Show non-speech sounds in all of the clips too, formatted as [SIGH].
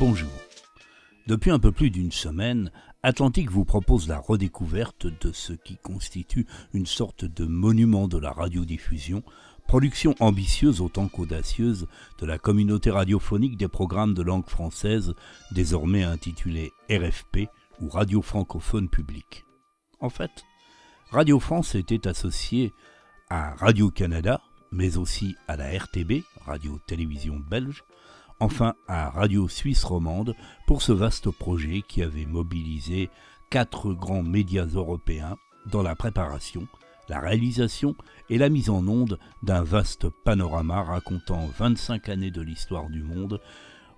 Bonjour. Depuis un peu plus d'une semaine, Atlantique vous propose la redécouverte de ce qui constitue une sorte de monument de la radiodiffusion, production ambitieuse autant qu'audacieuse de la communauté radiophonique des programmes de langue française, désormais intitulée RFP ou Radio francophone publique. En fait, Radio France était associée à Radio-Canada, mais aussi à la RTB, Radio-Télévision Belge, enfin à Radio Suisse Romande pour ce vaste projet qui avait mobilisé quatre grands médias européens dans la préparation, la réalisation et la mise en onde d'un vaste panorama racontant 25 années de l'histoire du monde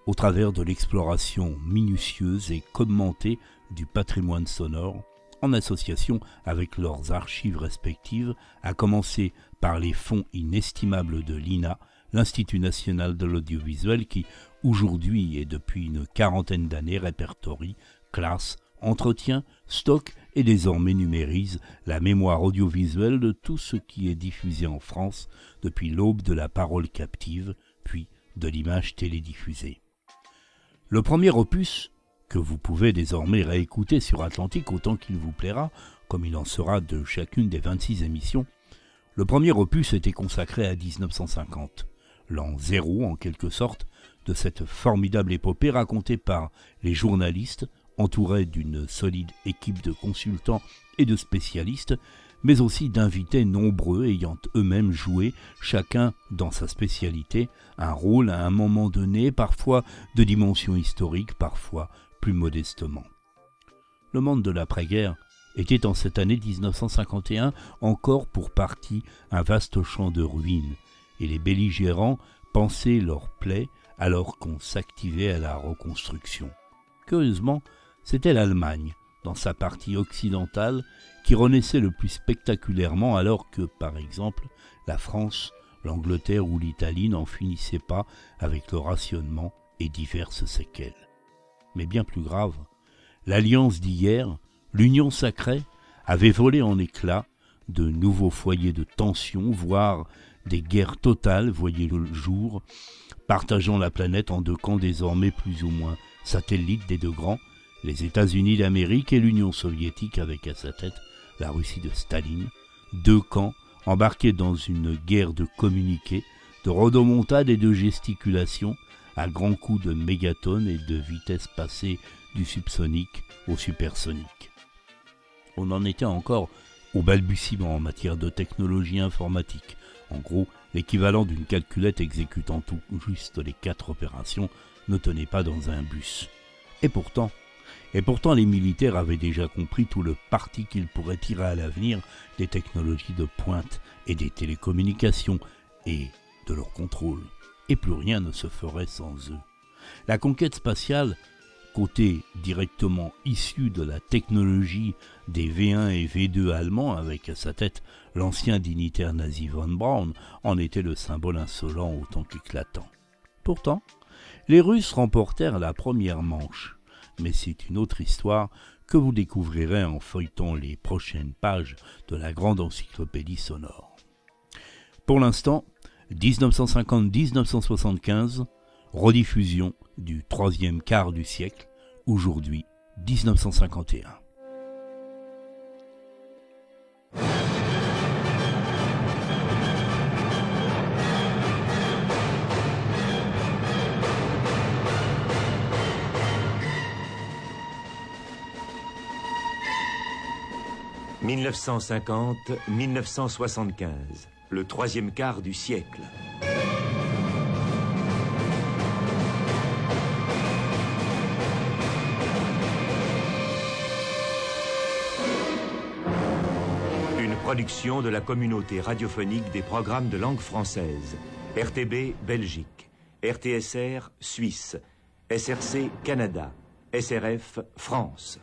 au travers de l'exploration minutieuse et commentée du patrimoine sonore en association avec leurs archives respectives, à commencer par les fonds inestimables de l'INA, l'Institut national de l'audiovisuel qui, aujourd'hui et depuis une quarantaine d'années, répertorie, classe, entretient, stocke et désormais numérise la mémoire audiovisuelle de tout ce qui est diffusé en France depuis l'aube de la parole captive, puis de l'image télédiffusée. Le premier opus, que vous pouvez désormais réécouter sur Atlantique autant qu'il vous plaira, comme il en sera de chacune des 26 émissions, le premier opus était consacré à 1950 l'an zéro en quelque sorte, de cette formidable épopée racontée par les journalistes, entourés d'une solide équipe de consultants et de spécialistes, mais aussi d'invités nombreux ayant eux-mêmes joué, chacun dans sa spécialité, un rôle à un moment donné, parfois de dimension historique, parfois plus modestement. Le monde de l'après-guerre était en cette année 1951 encore pour partie un vaste champ de ruines, et les belligérants pensaient leur plaie alors qu'on s'activait à la reconstruction. Curieusement, c'était l'Allemagne, dans sa partie occidentale, qui renaissait le plus spectaculairement alors que, par exemple, la France, l'Angleterre ou l'Italie n'en finissaient pas avec le rationnement et diverses séquelles. Mais bien plus grave, l'alliance d'hier, l'union sacrée, avait volé en éclats de nouveaux foyers de tension, voire des guerres totales voyaient le jour, partageant la planète en deux camps désormais plus ou moins satellites des deux grands, les États-Unis d'Amérique et l'Union soviétique avec à sa tête la Russie de Staline, deux camps embarqués dans une guerre de communiqués, de rodomontades et de gesticulations, à grands coups de mégatonnes et de vitesse passée du subsonique au supersonique. On en était encore au balbutiement en matière de technologie informatique, en gros, l'équivalent d'une calculette exécutant tout juste les quatre opérations ne tenait pas dans un bus. Et pourtant, et pourtant les militaires avaient déjà compris tout le parti qu'ils pourraient tirer à l'avenir des technologies de pointe et des télécommunications et de leur contrôle. Et plus rien ne se ferait sans eux. La conquête spatiale côté directement issu de la technologie des V1 et V2 allemands avec à sa tête l'ancien dignitaire nazi von Braun, en était le symbole insolent autant qu'éclatant. Pourtant, les Russes remportèrent la première manche, mais c'est une autre histoire que vous découvrirez en feuilletant les prochaines pages de la grande encyclopédie sonore. Pour l'instant, 1950-1975, rediffusion du troisième quart du siècle, aujourd'hui 1951. « 1950-1975, le troisième quart du siècle. Production de la communauté radiophonique des programmes de langue française. RTB Belgique, RTSR Suisse, SRC Canada, SRF France.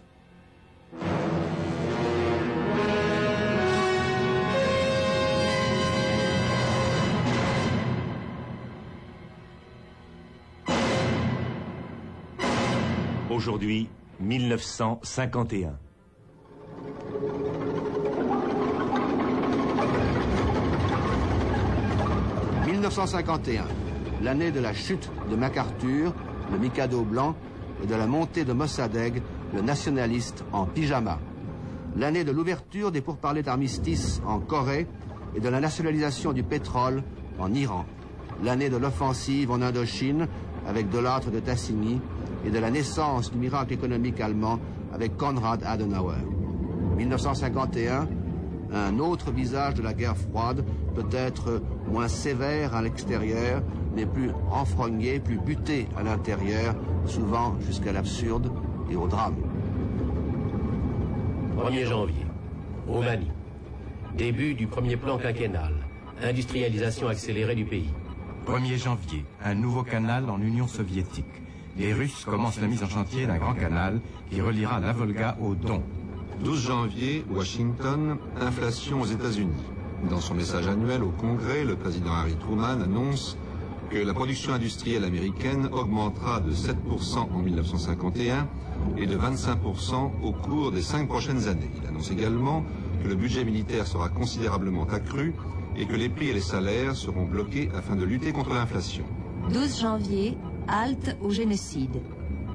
Aujourd'hui, 1951. 1951, l'année de la chute de MacArthur, le Mikado blanc, et de la montée de Mossadegh, le nationaliste en pyjama. L'année de l'ouverture des pourparlers d'armistice en Corée et de la nationalisation du pétrole en Iran. L'année de l'offensive en Indochine avec Delattre de Tassigny et de la naissance du miracle économique allemand avec Konrad Adenauer. 1951, un autre visage de la guerre froide, peut-être moins sévère à l'extérieur, mais plus enfrogné, plus buté à l'intérieur, souvent jusqu'à l'absurde et au drame. 1er janvier, Roumanie. Début du premier plan quinquennal. Industrialisation accélérée du pays. 1er janvier, un nouveau canal en Union soviétique. Les Russes commencent la mise en chantier d'un grand canal qui reliera la Volga au Don. 12 janvier, Washington, inflation aux États-Unis. Dans son message annuel au Congrès, le président Harry Truman annonce que la production industrielle américaine augmentera de 7% en 1951 et de 25% au cours des cinq prochaines années. Il annonce également que le budget militaire sera considérablement accru et que les prix et les salaires seront bloqués afin de lutter contre l'inflation. 12 janvier, halte au génocide.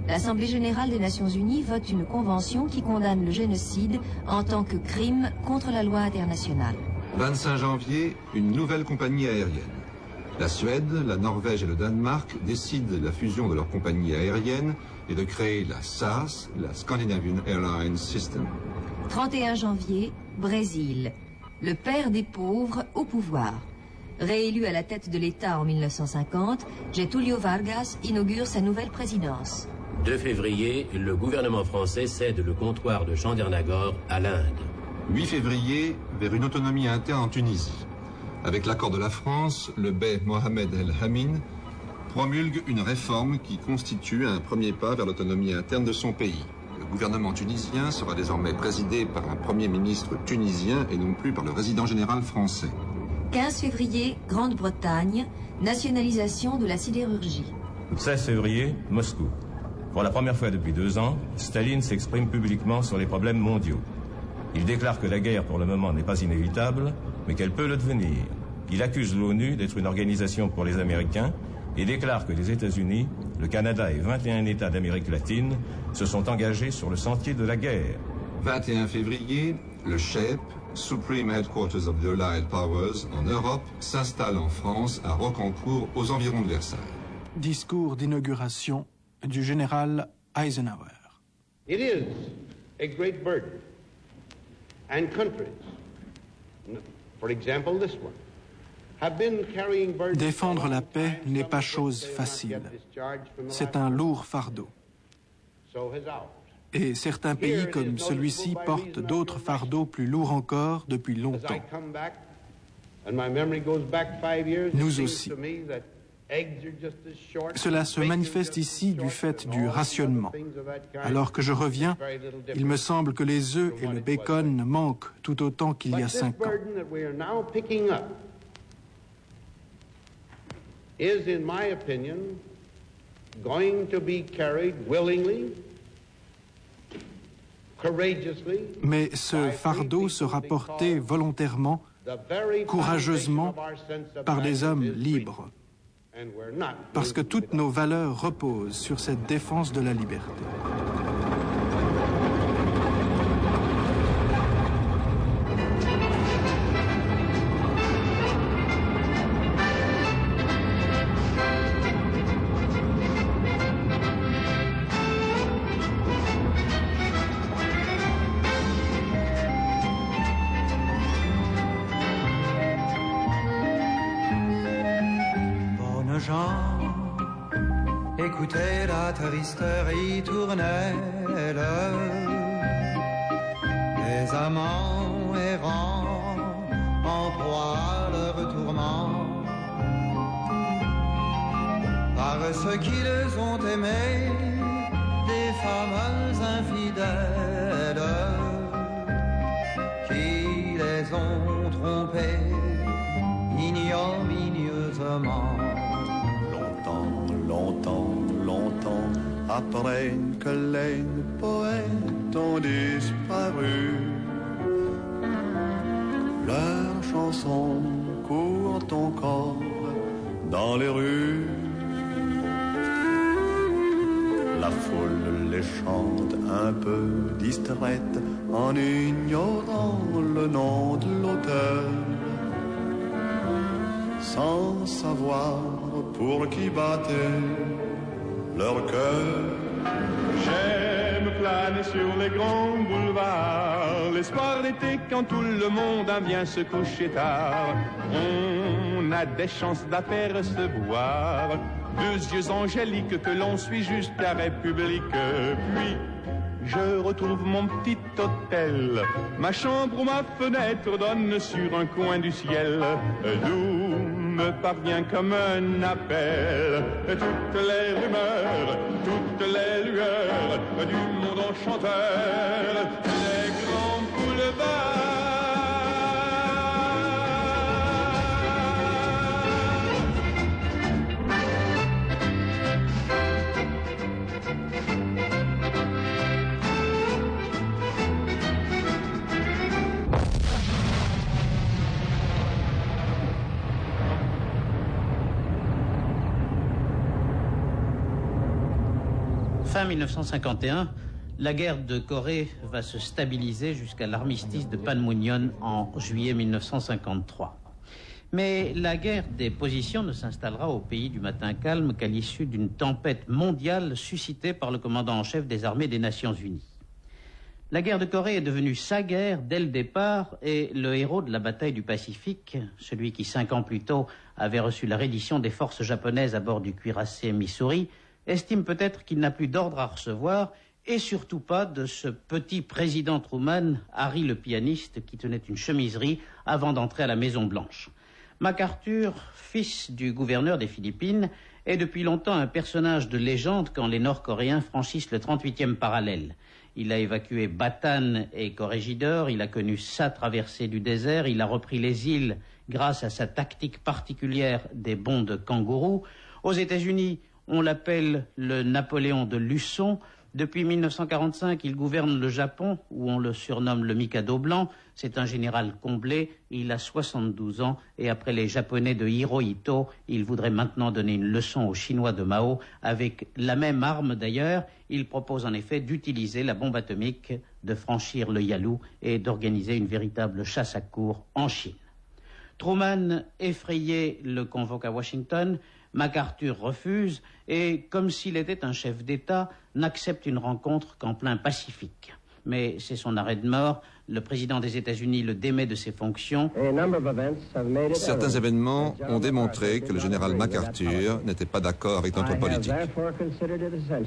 L'Assemblée générale des Nations unies vote une convention qui condamne le génocide en tant que crime contre la loi internationale. 25 janvier, une nouvelle compagnie aérienne. La Suède, la Norvège et le Danemark décident la fusion de leurs compagnies aériennes et de créer la SAS, la Scandinavian Airlines System. 31 janvier, Brésil. Le père des pauvres au pouvoir. Réélu à la tête de l'État en 1950, Getulio Vargas inaugure sa nouvelle présidence. 2 février, le gouvernement français cède le comptoir de Chandernagor à l'Inde. 8 février, vers une autonomie interne en Tunisie. Avec l'accord de la France, le bey Mohamed El Hamin promulgue une réforme qui constitue un premier pas vers l'autonomie interne de son pays. Le gouvernement tunisien sera désormais présidé par un premier ministre tunisien et non plus par le résident général français. 15 février, Grande-Bretagne, nationalisation de la sidérurgie. 16 février, Moscou. Pour la première fois depuis deux ans, Staline s'exprime publiquement sur les problèmes mondiaux. Il déclare que la guerre pour le moment n'est pas inévitable, mais qu'elle peut le devenir. Il accuse l'ONU d'être une organisation pour les Américains et déclare que les États-Unis, le Canada et 21 États d'Amérique latine se sont engagés sur le sentier de la guerre. 21 février, le CHEP, Supreme Headquarters of the Allied Powers, en Europe, s'installe en France à Rocancourt, aux environs de Versailles. Discours d'inauguration du général Eisenhower. It is a great burden. And countries, for example this one, have been carrying burdens Défendre la paix n'est pas chose facile. C'est un lourd fardeau. Et certains pays comme celui-ci portent d'autres fardeaux plus lourds encore depuis longtemps. Nous aussi. Cela se manifeste ici du fait du rationnement. Alors que je reviens, il me semble que les œufs et le bacon manquent tout autant qu'il y a cinq ans. burden that we are now picking up is, in my opinion, going to be carried willingly, courageously, Mais ce fardeau sera porté volontairement, courageusement, par des hommes libres, parce que toutes nos valeurs reposent sur cette défense de la liberté. Qui battait leur cœur. J'aime planer sur les grands boulevards, l'espoir d'été quand tout le monde vient se coucher tard. On a des chances d'affaires se voir, deux yeux angéliques que l'on suit jusqu'à République. Puis je retrouve mon petit hôtel, ma chambre ou ma fenêtre donne sur un coin du ciel, me parvient comme un appel toutes les rumeurs, toutes les lueurs du monde enchanteur, les grands boulevards. Fin 1951, la guerre de Corée va se stabiliser jusqu'à l'armistice de Panmunjom en juillet 1953. Mais la guerre des positions ne s'installera au pays du matin calme qu'à l'issue d'une tempête mondiale suscitée par le commandant en chef des armées des Nations Unies. La guerre de Corée est devenue sa guerre dès le départ et le héros de la bataille du Pacifique, celui qui cinq ans plus tôt avait reçu la reddition des forces japonaises à bord du cuirassé Missouri, estime peut-être qu'il n'a plus d'ordre à recevoir et surtout pas de ce petit président Truman, Harry le pianiste, qui tenait une chemiserie avant d'entrer à la Maison Blanche. MacArthur, fils du gouverneur des Philippines, est depuis longtemps un personnage de légende quand les Nord-Coréens franchissent le 38e parallèle. Il a évacué Batan et Corégidor, il a connu sa traversée du désert, il a repris les îles grâce à sa tactique particulière des bonds de kangourou. Aux États-Unis, on l'appelle le Napoléon de Luçon. Depuis 1945, il gouverne le Japon, où on le surnomme le Mikado blanc. C'est un général comblé, il a 72 ans, et après les Japonais de Hirohito, il voudrait maintenant donner une leçon aux Chinois de Mao, avec la même arme d'ailleurs. Il propose en effet d'utiliser la bombe atomique, de franchir le Yalu et d'organiser une véritable chasse à cour en Chine. Truman, effrayé, le convoque à Washington. MacArthur refuse et, comme s'il était un chef d'État, n'accepte une rencontre qu'en plein Pacifique. Mais c'est son arrêt de mort. Le président des États-Unis le démet de ses fonctions. Certains événements ont démontré que le général MacArthur n'était pas d'accord avec notre politique.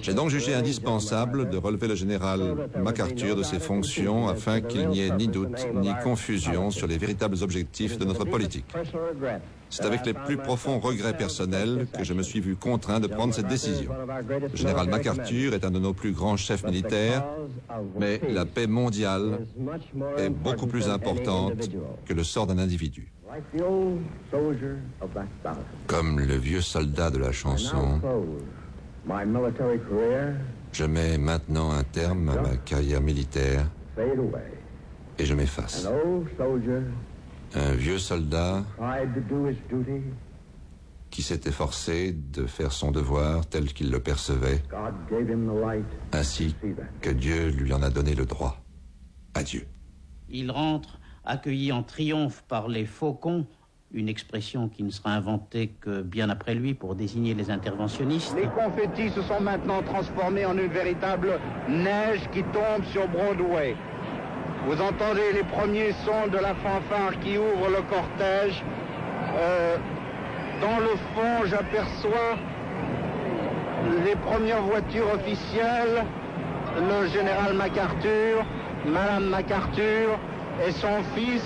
J'ai donc jugé indispensable de relever le général MacArthur de ses fonctions afin qu'il n'y ait ni doute ni confusion sur les véritables objectifs de notre politique. C'est avec les plus profonds regrets personnels que je me suis vu contraint de prendre cette décision. Le général MacArthur est un de nos plus grands chefs militaires, mais la paix mondiale est beaucoup plus importante que le sort d'un individu. Comme le vieux soldat de la chanson, je mets maintenant un terme à ma carrière militaire et je m'efface. Un vieux soldat qui s'est efforcé de faire son devoir tel qu'il le percevait, ainsi que Dieu lui en a donné le droit. Adieu. Il rentre, accueilli en triomphe par les faucons, une expression qui ne sera inventée que bien après lui pour désigner les interventionnistes. Les confettis se sont maintenant transformés en une véritable neige qui tombe sur Broadway. Vous entendez les premiers sons de la fanfare qui ouvre le cortège. Euh, dans le fond, j'aperçois les premières voitures officielles, le général MacArthur, Madame MacArthur et son fils,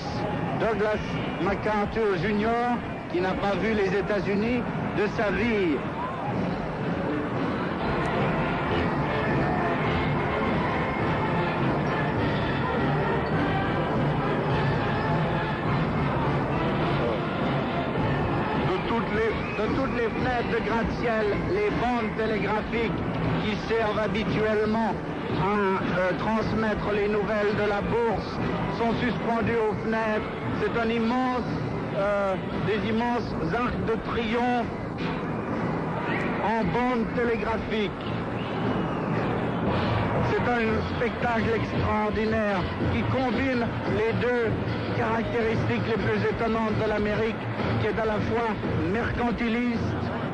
Douglas MacArthur Jr., qui n'a pas vu les États-Unis de sa vie. Les bandes télégraphiques qui servent habituellement à euh, transmettre les nouvelles de la bourse sont suspendues aux fenêtres. C'est un immense, euh, des immenses arcs de triomphe en bande télégraphique. C'est un spectacle extraordinaire qui combine les deux caractéristiques les plus étonnantes de l'Amérique, qui est à la fois mercantiliste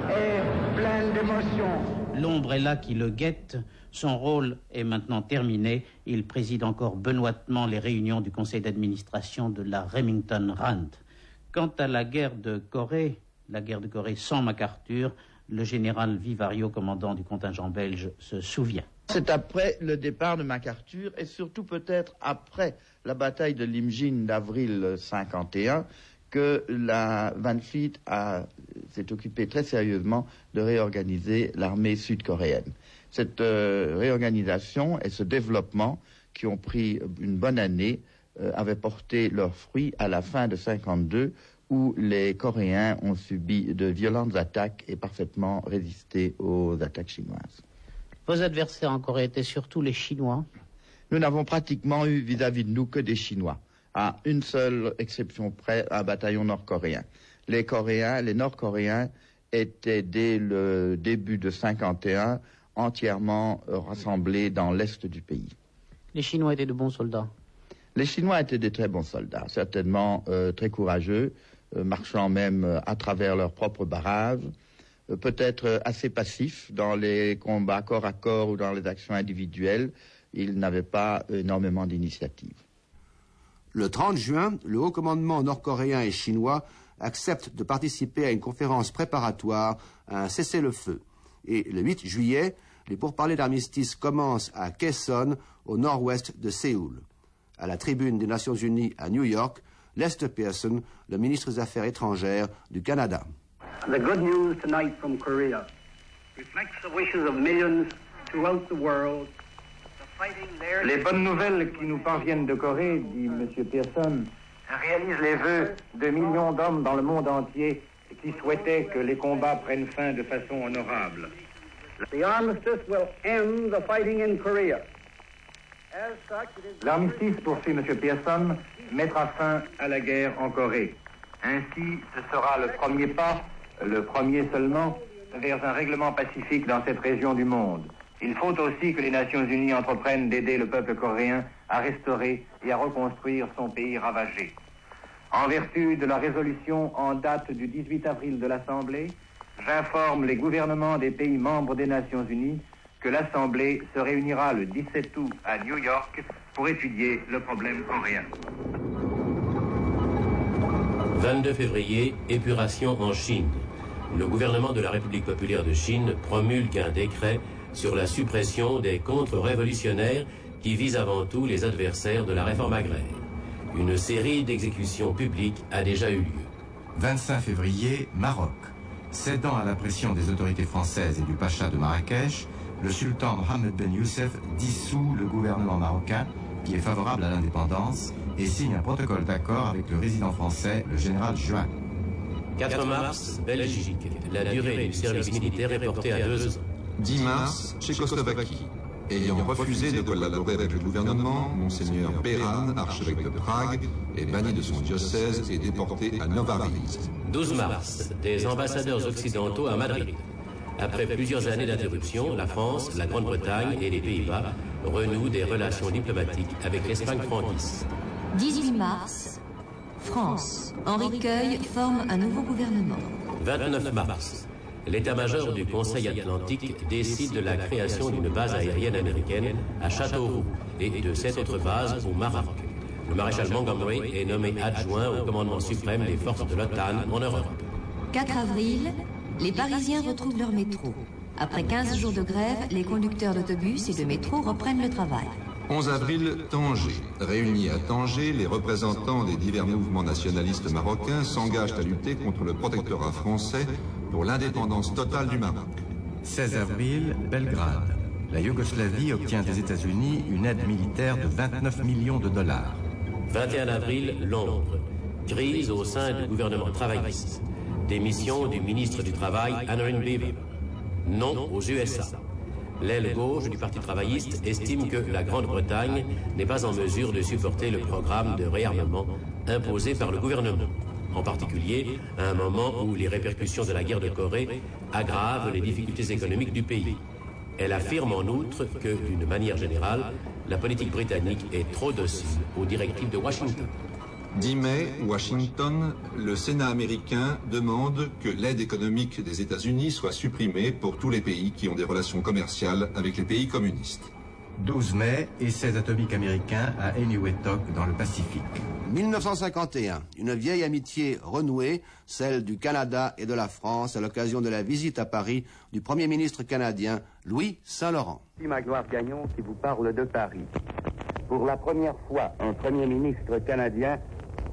et pleine d'émotions. L'ombre est là qui le guette. Son rôle est maintenant terminé. Il préside encore benoîtement les réunions du conseil d'administration de la Remington Rand. Quant à la guerre de Corée, la guerre de Corée sans MacArthur, le général Vivario, commandant du contingent belge, se souvient. C'est après le départ de MacArthur et surtout peut-être après la bataille de Limjin d'avril 51 que la Van Fleet s'est occupée très sérieusement de réorganiser l'armée sud-coréenne. Cette euh, réorganisation et ce développement qui ont pris une bonne année euh, avaient porté leurs fruits à la fin de 52 où les Coréens ont subi de violentes attaques et parfaitement résisté aux attaques chinoises. Vos adversaires en Corée étaient surtout les Chinois Nous n'avons pratiquement eu vis-à-vis de nous que des Chinois, à une seule exception près, un bataillon nord-coréen. Les Coréens, les Nord-Coréens étaient dès le début de 51 entièrement rassemblés dans l'est du pays. Les Chinois étaient de bons soldats Les Chinois étaient des très bons soldats, certainement euh, très courageux, euh, marchant même euh, à travers leurs propres barrages, peut-être assez passifs dans les combats corps à corps ou dans les actions individuelles. Ils n'avaient pas énormément d'initiative. Le 30 juin, le haut commandement nord-coréen et chinois accepte de participer à une conférence préparatoire à un cessez-le-feu. Et le 8 juillet, les pourparlers d'armistice commencent à Kaesong, au nord-ouest de Séoul. À la tribune des Nations Unies à New York, Lester Pearson, le ministre des Affaires étrangères du Canada. The good news tonight from Korea reflects the wishes of millions throughout the world. Les bonnes nouvelles qui nous parviennent de Corée, dit M. Pearson, réalisent les vœux de millions d'hommes dans le monde entier qui souhaitaient que les combats prennent fin de façon honorable. L'armistice, poursuit M. Pearson, mettra fin à la guerre en Corée. Ainsi, ce sera le premier pas, le premier seulement, vers un règlement pacifique dans cette région du monde. Il faut aussi que les Nations Unies entreprennent d'aider le peuple coréen à restaurer et à reconstruire son pays ravagé. En vertu de la résolution en date du 18 avril de l'Assemblée, j'informe les gouvernements des pays membres des Nations Unies que l'Assemblée se réunira le 17 août à New York pour étudier le problème coréen. 22 février, épuration en Chine. Le gouvernement de la République populaire de Chine promulgue un décret sur la suppression des contre-révolutionnaires qui visent avant tout les adversaires de la réforme agraire. Une série d'exécutions publiques a déjà eu lieu. 25 février, Maroc. Cédant à la pression des autorités françaises et du pacha de Marrakech, le sultan Mohamed Ben Youssef dissout le gouvernement marocain qui est favorable à l'indépendance et signe un protocole d'accord avec le résident français, le général Juin. 4 mars, Belgique. La durée du service militaire est portée à deux ans. 10 mars, Tchécoslovaquie. Ayant refusé de collaborer avec le gouvernement, Monseigneur Péran, archevêque de Prague, est banni de son diocèse et déporté à Novaries. 12 mars, des ambassadeurs occidentaux à Madrid. Après plusieurs années d'interruption, la France, la Grande-Bretagne et les Pays-Bas renouent des relations diplomatiques avec l'Espagne franquiste. 18 mars, France. Henri Queuille forme un nouveau gouvernement. 29 mars, l'état-major du Conseil Atlantique décide de la création d'une base aérienne américaine à Châteauroux et de sept autres bases au Maroc. Le maréchal Montgomery est nommé adjoint au commandement suprême des forces de l'OTAN en Europe. 4 avril, les Parisiens retrouvent leur métro. Après 15 jours de grève, les conducteurs d'autobus et de métro reprennent le travail. 11 avril, Tanger. Réunis à Tanger, les représentants des divers mouvements nationalistes marocains s'engagent à lutter contre le protectorat français pour l'indépendance totale du Maroc. 16 avril, Belgrade. La Yougoslavie obtient des États-Unis une aide militaire de 29 millions de dollars. 21 avril, Londres. Crise au sein du gouvernement travailliste. Démission du ministre du Travail, Anne Beaver. Non aux USA. L'aile gauche du Parti travailliste estime que la Grande-Bretagne n'est pas en mesure de supporter le programme de réarmement imposé par le gouvernement, en particulier à un moment où les répercussions de la guerre de Corée aggravent les difficultés économiques du pays. Elle affirme en outre que, d'une manière générale, la politique britannique est trop docile aux directives de Washington. 10 mai, Washington, le Sénat américain demande que l'aide économique des États-Unis soit supprimée pour tous les pays qui ont des relations commerciales avec les pays communistes. 12 mai, essais atomiques américains à Eniwetok dans le Pacifique. 1951, une vieille amitié renouée, celle du Canada et de la France à l'occasion de la visite à Paris du Premier ministre canadien Louis Saint-Laurent. C'est Magloire Gagnon qui vous parle de Paris. Pour la première fois, un Premier ministre canadien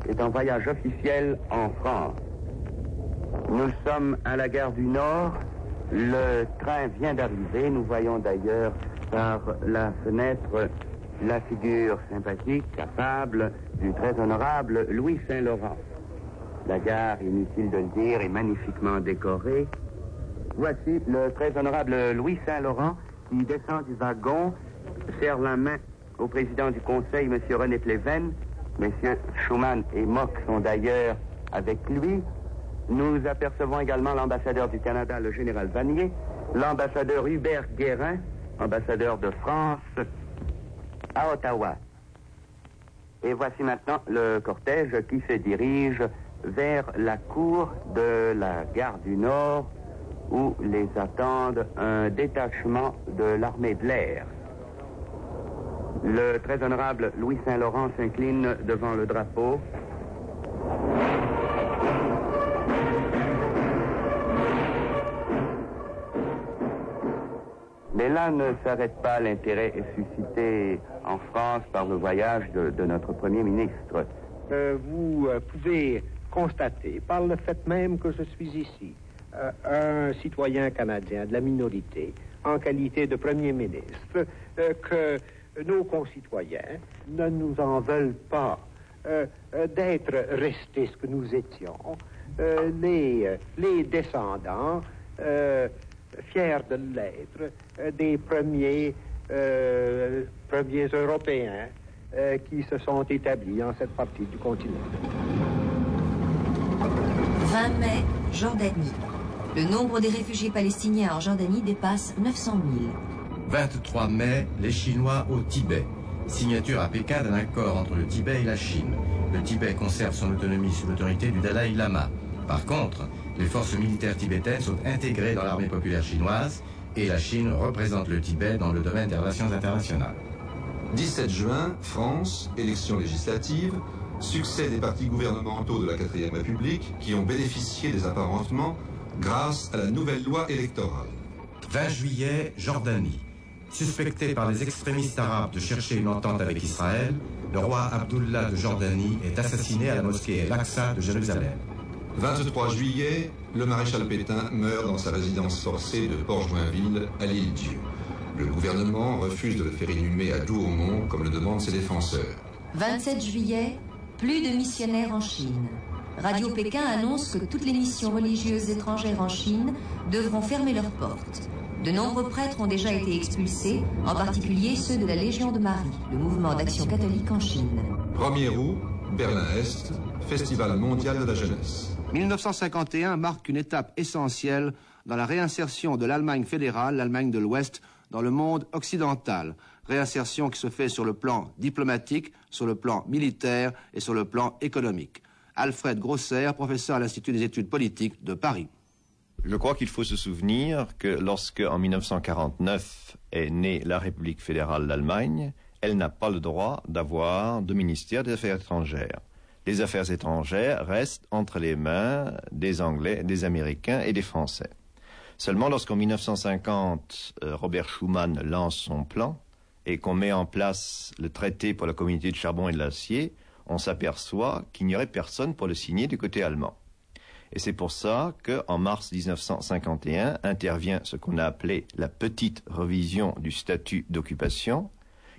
est en voyage officiel en France. Nous sommes à la gare du Nord. Le train vient d'arriver. Nous voyons d'ailleurs par la fenêtre la figure sympathique, capable du très honorable Louis Saint-Laurent. La gare, inutile de le dire, est magnifiquement décorée. Voici le très honorable Louis Saint-Laurent qui descend du wagon, serre la main au président du conseil, M. René Pleven. Messieurs Schumann et Mock sont d'ailleurs avec lui. Nous apercevons également l'ambassadeur du Canada, le général Vanier, l'ambassadeur Hubert Guérin, ambassadeur de France à Ottawa. Et voici maintenant le cortège qui se dirige vers la cour de la gare du Nord où les attendent un détachement de l'armée Blair. Le très honorable Louis Saint-Laurent s'incline devant le drapeau. Mais là ne s'arrête pas l'intérêt suscité en France par le voyage de, notre Premier ministre. Euh, vous euh, pouvez constater, par le fait même que je suis ici, euh, un citoyen canadien de la minorité, en qualité de Premier ministre, que nos concitoyens ne nous en veulent pas d'être restés ce que nous étions, les, les descendants fiers de l'être, des premiers, euh, premiers Européens euh, qui se sont établis en cette partie du continent. 20 mai, Jordanie. Le nombre des réfugiés palestiniens en Jordanie dépasse 900 000. 23 mai, les Chinois au Tibet. Signature à Pékin d'un accord entre le Tibet et la Chine. Le Tibet conserve son autonomie sous l'autorité du Dalai Lama. Par contre, les forces militaires tibétaines sont intégrées dans l'armée populaire chinoise et la Chine représente le Tibet dans le domaine des relations internationales. 17 juin, France, élections législatives, succès des partis gouvernementaux de la 4ème République qui ont bénéficié des apparentements grâce à la nouvelle loi électorale. 20 juillet, Jordanie. Suspecté par les extrémistes arabes de chercher une entente avec Israël, le roi Abdullah de Jordanie est assassiné à la mosquée Al-Aqsa de Jérusalem. 23 juillet, le maréchal Pétain meurt dans sa résidence forcée de Port-Joinville à l'île-Dieu. Le gouvernement refuse de le faire inhumer à Douaumont comme le demandent ses défenseurs. 27 juillet, plus de missionnaires en Chine. Radio Pékin annonce que toutes les missions religieuses étrangères en Chine devront fermer leurs portes. De nombreux prêtres ont déjà été expulsés, en particulier ceux de la Légion de Marie, le mouvement d'action catholique en Chine. 1er août, Berlin-Est, Festival mondial de la jeunesse. 1951 marque une étape essentielle dans la réinsertion de l'Allemagne fédérale, l'Allemagne de l'Ouest, dans le monde occidental. Réinsertion qui se fait sur le plan diplomatique, sur le plan militaire et sur le plan économique. Alfred Grosser, professeur à l'Institut des études politiques de Paris. Je crois qu'il faut se souvenir que lorsque, en 1949, est née la République fédérale d'Allemagne, elle n'a pas le droit d'avoir de ministère des Affaires étrangères les affaires étrangères restent entre les mains des Anglais, des Américains et des Français. Seulement lorsqu'en 1950, euh, Robert Schuman lance son plan et qu'on met en place le traité pour la communauté de charbon et de l'acier, on s'aperçoit qu'il n'y aurait personne pour le signer du côté allemand. Et c'est pour ça qu'en mars 1951 intervient ce qu'on a appelé la petite revision du statut d'occupation,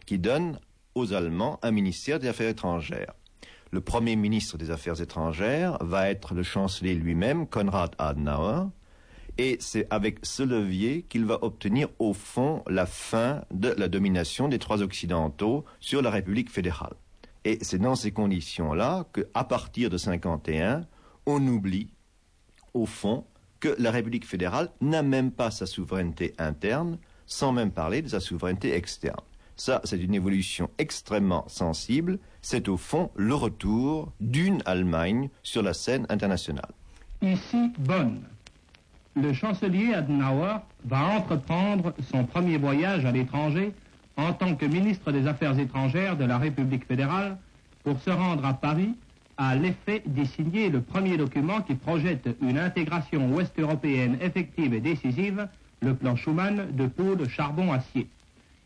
qui donne aux Allemands un ministère des Affaires étrangères le premier ministre des Affaires étrangères va être le chancelier lui-même, Konrad Adenauer, et c'est avec ce levier qu'il va obtenir au fond la fin de la domination des trois occidentaux sur la République fédérale. Et c'est dans ces conditions-là qu'à partir de 51, on oublie, au fond, que la République fédérale n'a même pas sa souveraineté interne, sans même parler de sa souveraineté externe. Ça, c'est une évolution extrêmement sensible. C'est au fond le retour d'une Allemagne sur la scène internationale. Ici Bonn. Le chancelier Adenauer va entreprendre son premier voyage à l'étranger en tant que ministre des Affaires étrangères de la République fédérale pour se rendre à Paris à l'effet d'y signer le premier document qui projette une intégration ouest-européenne effective et décisive, le plan Schuman de de charbon-acier.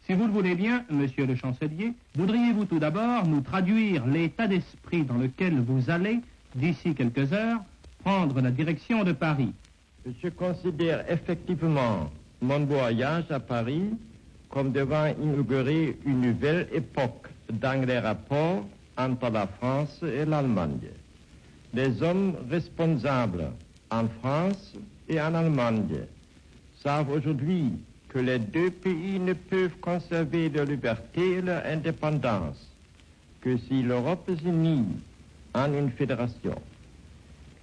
Si vous le voulez bien, monsieur le chancelier, voudriez-vous tout d'abord nous traduire l'état d'esprit dans lequel vous allez, d'ici quelques heures, prendre la direction de Paris? Je considère effectivement mon voyage à Paris comme devant inaugurer une nouvelle époque dans les rapports entre la France et l'Allemagne. Les hommes responsables en France et en Allemagne savent aujourd'hui que les deux pays ne peuvent conserver leur liberté et leur indépendance que si l'Europe s'unit en une fédération.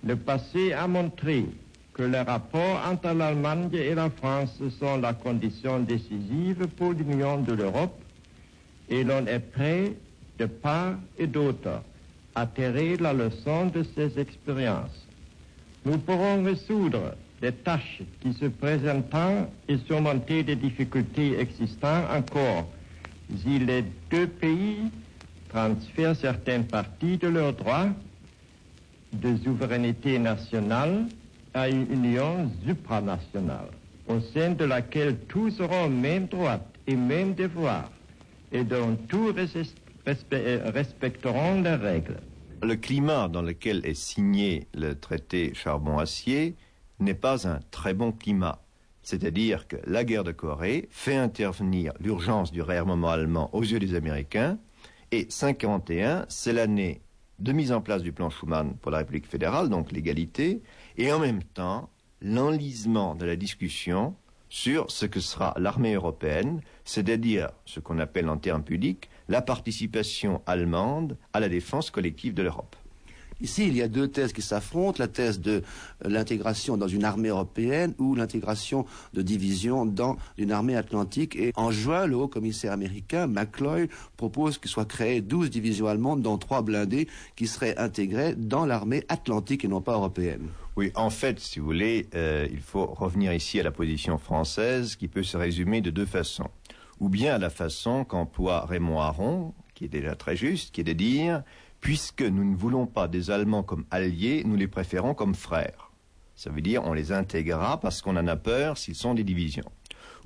Le passé a montré que les rapports entre l'Allemagne et la France sont la condition décisive pour l'union de l'Europe et l'on est prêt de part et d'autre à la leçon de ces expériences. Nous pourrons résoudre des tâches qui se présentent et surmonter des difficultés existantes encore si les deux pays transfèrent certaines parties de leurs droits de souveraineté nationale à une union supranationale, au sein de laquelle tous auront même droits et même devoirs, et dont tous respecteront les règles. Le climat dans lequel est signé le traité charbon-acier n'est pas un très bon climat. C'est-à-dire que la guerre de Corée fait intervenir l'urgence du réarmement allemand aux yeux des Américains, et 51, c'est l'année de mise en place du plan Schuman pour la République fédérale, donc l'égalité, et en même temps l'enlisement de la discussion sur ce que sera l'armée européenne, c'est-à-dire ce qu'on appelle en termes publics la participation allemande à la défense collective de l'Europe. Ici, il y a deux thèses qui s'affrontent, la thèse de l'intégration dans une armée européenne ou l'intégration de divisions dans une armée atlantique. Et en juin, le haut commissaire américain, McCloy, propose qu'il soit créé 12 divisions allemandes, dont trois blindés, qui seraient intégrées dans l'armée atlantique et non pas européenne. Oui, en fait, si vous voulez, euh, il faut revenir ici à la position française qui peut se résumer de deux façons. Ou bien à la façon qu'emploie Raymond Aron, qui est déjà très juste, qui est de dire Puisque nous ne voulons pas des Allemands comme alliés, nous les préférons comme frères. Ça veut dire on les intégrera parce qu'on en a peur s'ils sont des divisions.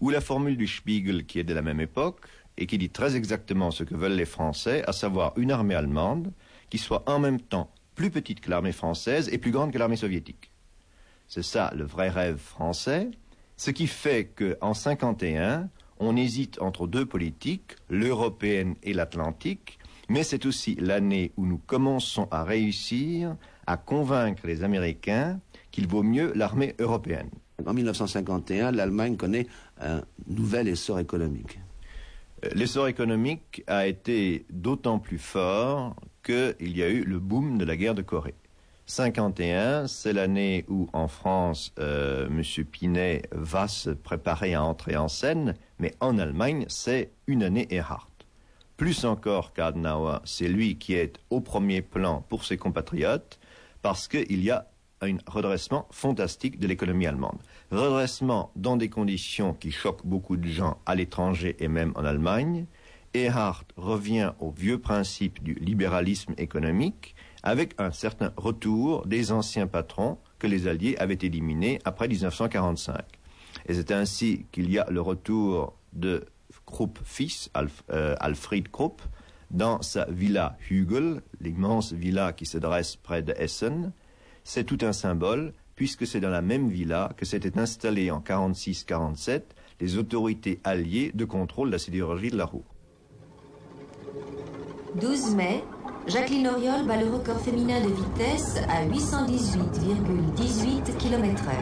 Ou la formule du Spiegel qui est de la même époque et qui dit très exactement ce que veulent les Français, à savoir une armée allemande qui soit en même temps plus petite que l'armée française et plus grande que l'armée soviétique. C'est ça le vrai rêve français, ce qui fait qu'en 51, on hésite entre deux politiques, l'européenne et l'atlantique, mais c'est aussi l'année où nous commençons à réussir à convaincre les Américains qu'il vaut mieux l'armée européenne. En 1951, l'Allemagne connaît un nouvel essor économique. Euh, l'essor économique a été d'autant plus fort qu'il y a eu le boom de la guerre de Corée. 51, c'est l'année où en France, euh, M. Pinet va se préparer à entrer en scène, mais en Allemagne, c'est une année Erhard plus encore qu'Adenauer, c'est lui qui est au premier plan pour ses compatriotes, parce qu'il y a un redressement fantastique de l'économie allemande. Redressement dans des conditions qui choquent beaucoup de gens à l'étranger et même en Allemagne. Erhard revient au vieux principe du libéralisme économique avec un certain retour des anciens patrons que les Alliés avaient éliminés après 1945. Et c'est ainsi qu'il y a le retour de Krupp fils, euh, Alfred Krupp, dans sa villa Hügel, l'immense villa qui se dresse près de Essen. C'est tout un symbole, puisque c'est dans la même villa que s'étaient installées en 46-47 les autorités alliées de contrôle de la sidérurgie de la Roue. 12 mai, Jacqueline Auriol bat le record féminin de vitesse à 818,18 km/h.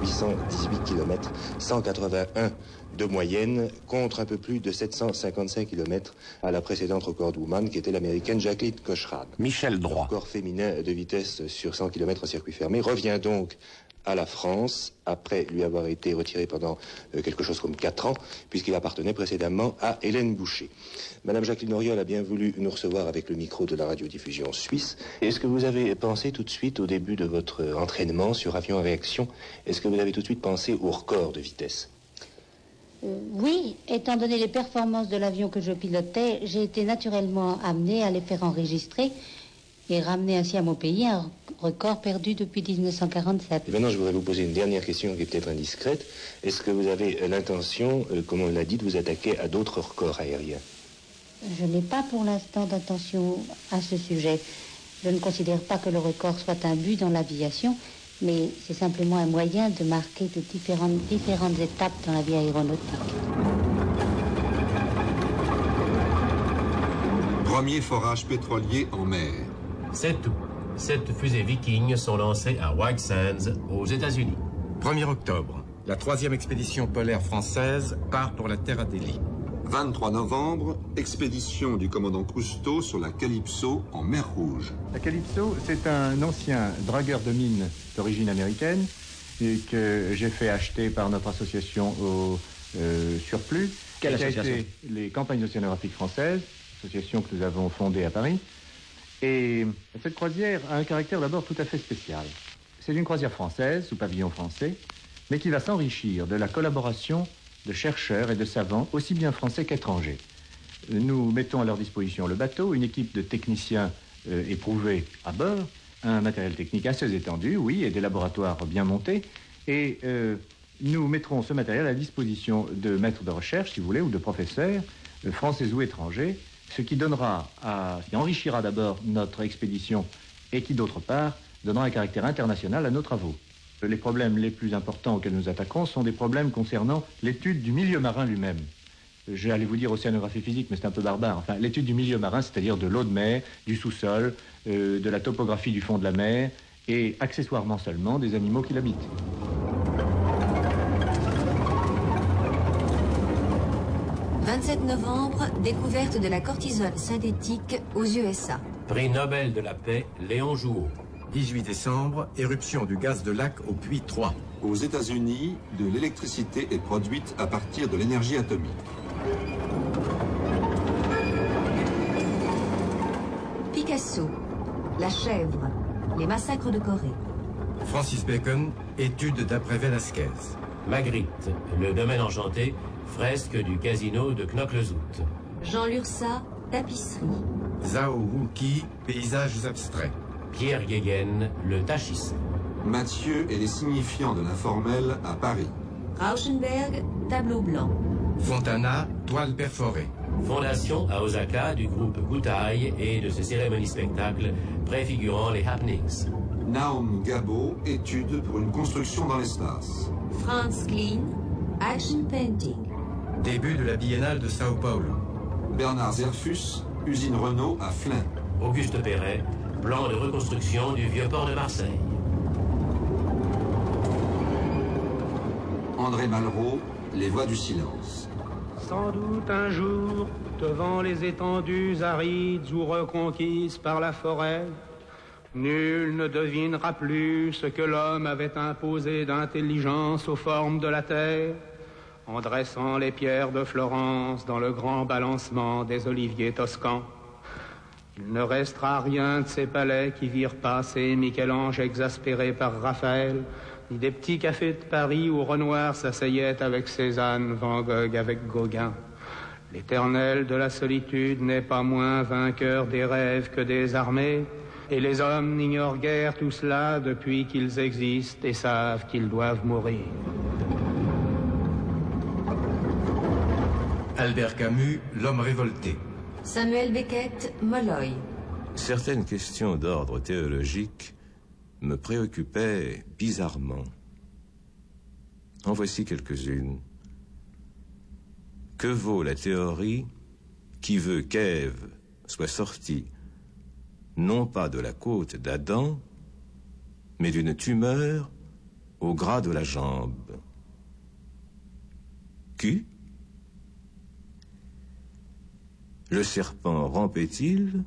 818 km, 181 de moyenne contre un peu plus de 755 km à la précédente recordwoman qui était l'américaine Jacqueline Cochran. Michel Droit. Le record féminin de vitesse sur 100 km en circuit fermé revient donc à la France après lui avoir été retiré pendant euh, quelque chose comme quatre ans, puisqu'il appartenait précédemment à Hélène Boucher. Madame Jacqueline Auriol a bien voulu nous recevoir avec le micro de la radiodiffusion suisse. Est-ce que vous avez pensé tout de suite au début de votre entraînement sur avion à réaction, est-ce que vous avez tout de suite pensé au record de vitesse? Euh, oui, étant donné les performances de l'avion que je pilotais, j'ai été naturellement amené à les faire enregistrer et ramener ainsi à mon pays un record perdu depuis 1947. Et maintenant, je voudrais vous poser une dernière question qui est peut-être indiscrète. Est-ce que vous avez l'intention, euh, comme on l'a dit, de vous attaquer à d'autres records aériens? Je n'ai pas pour l'instant d'intention à ce sujet. Je ne considère pas que le record soit un but dans l'aviation, mais c'est simplement un moyen de marquer de différentes, différentes étapes dans la vie aéronautique. Premier forage pétrolier en mer. C'est tout. Sept fusées Viking sont lancées à White Sands, aux États-Unis. 1er octobre, la troisième expédition polaire française part pour la Terre Adélie. 23 novembre, expédition du commandant Cousteau sur la Calypso en mer Rouge. La Calypso, c'est un ancien dragueur de mines d'origine américaine et que j'ai fait acheter par notre association au euh, surplus. Quelle qui a association? été les campagnes océanographiques françaises, association que nous avons fondée à Paris. Et cette croisière a un caractère d'abord tout à fait spécial. C'est une croisière française, sous pavillon français, mais qui va s'enrichir de la collaboration de chercheurs et de savants, aussi bien français qu'étrangers. Nous mettons à leur disposition le bateau, une équipe de techniciens euh, éprouvés à bord, un matériel technique assez étendu, oui, et des laboratoires bien montés. Et euh, nous mettrons ce matériel à disposition de maîtres de recherche, si vous voulez, ou de professeurs, euh, français ou étrangers, ce qui enrichira d'abord notre expédition et qui, d'autre part, donnera un caractère international à nos travaux. Les problèmes les plus importants auxquels nous attaquons sont des problèmes concernant l'étude du milieu marin lui-même. J'allais vous dire océanographie physique, mais c'est un peu barbare. Enfin, l'étude du milieu marin, c'est-à-dire de l'eau de mer, du sous-sol, euh, de la topographie du fond de la mer, et accessoirement seulement des animaux qui l'habitent. « 27 novembre, découverte de la cortisone synthétique aux USA. Prix Nobel de la paix, Léon Jouot. 18 décembre, éruption du gaz de lac au puits 3. Aux États-Unis, de l'électricité est produite à partir de l'énergie atomique. Picasso, La chèvre, les massacres de Corée. Francis Bacon, étude d'après Velasquez. Magritte, le domaine enchanté, fresque du casino de Knock-le-Zout. Jean Lursa, tapisserie. Zhao Wuki, paysages abstraits. Pierre Guéguen, le tachisme. Mathieu et les signifiants de l'informel à Paris. Rauschenberg, tableau blanc. Fontana, toile perforée. Fondation à Osaka du groupe Gutai et de ses cérémonies spectacles préfigurant les happenings. Naum Gabo, étude pour une construction dans l'espace. Franz Klein, action painting. Début de la biennale de Sao Paulo. Bernard Zerfus, usine Renault à Flins. Auguste Perret, plan de reconstruction du vieux port de Marseille. André Malraux, Les voix du silence. Sans doute un jour, devant les étendues arides ou reconquises par la forêt, nul ne devinera plus ce que l'homme avait imposé d'intelligence aux formes de la terre, en dressant les pierres de Florence dans le grand balancement des oliviers toscans. Il ne restera rien de ces palais qui virent passer Michel-Ange exaspéré par Raphaël, ni des petits cafés de Paris où Renoir s'asseyait avec Cézanne, Van Gogh avec Gauguin. L'éternel de la solitude n'est pas moins vainqueur des rêves que des armées, et les hommes n'ignorent guère tout cela depuis qu'ils existent et savent qu'ils doivent mourir. Albert Camus, L'homme révolté. Samuel Beckett, Molloy. Certaines questions d'ordre théologique me préoccupaient bizarrement. En voici quelques-unes. Que vaut la théorie qui veut qu'Ève soit sortie non pas de la côte d'Adam, mais d'une tumeur au gras de la jambe? Q Le serpent rampait-il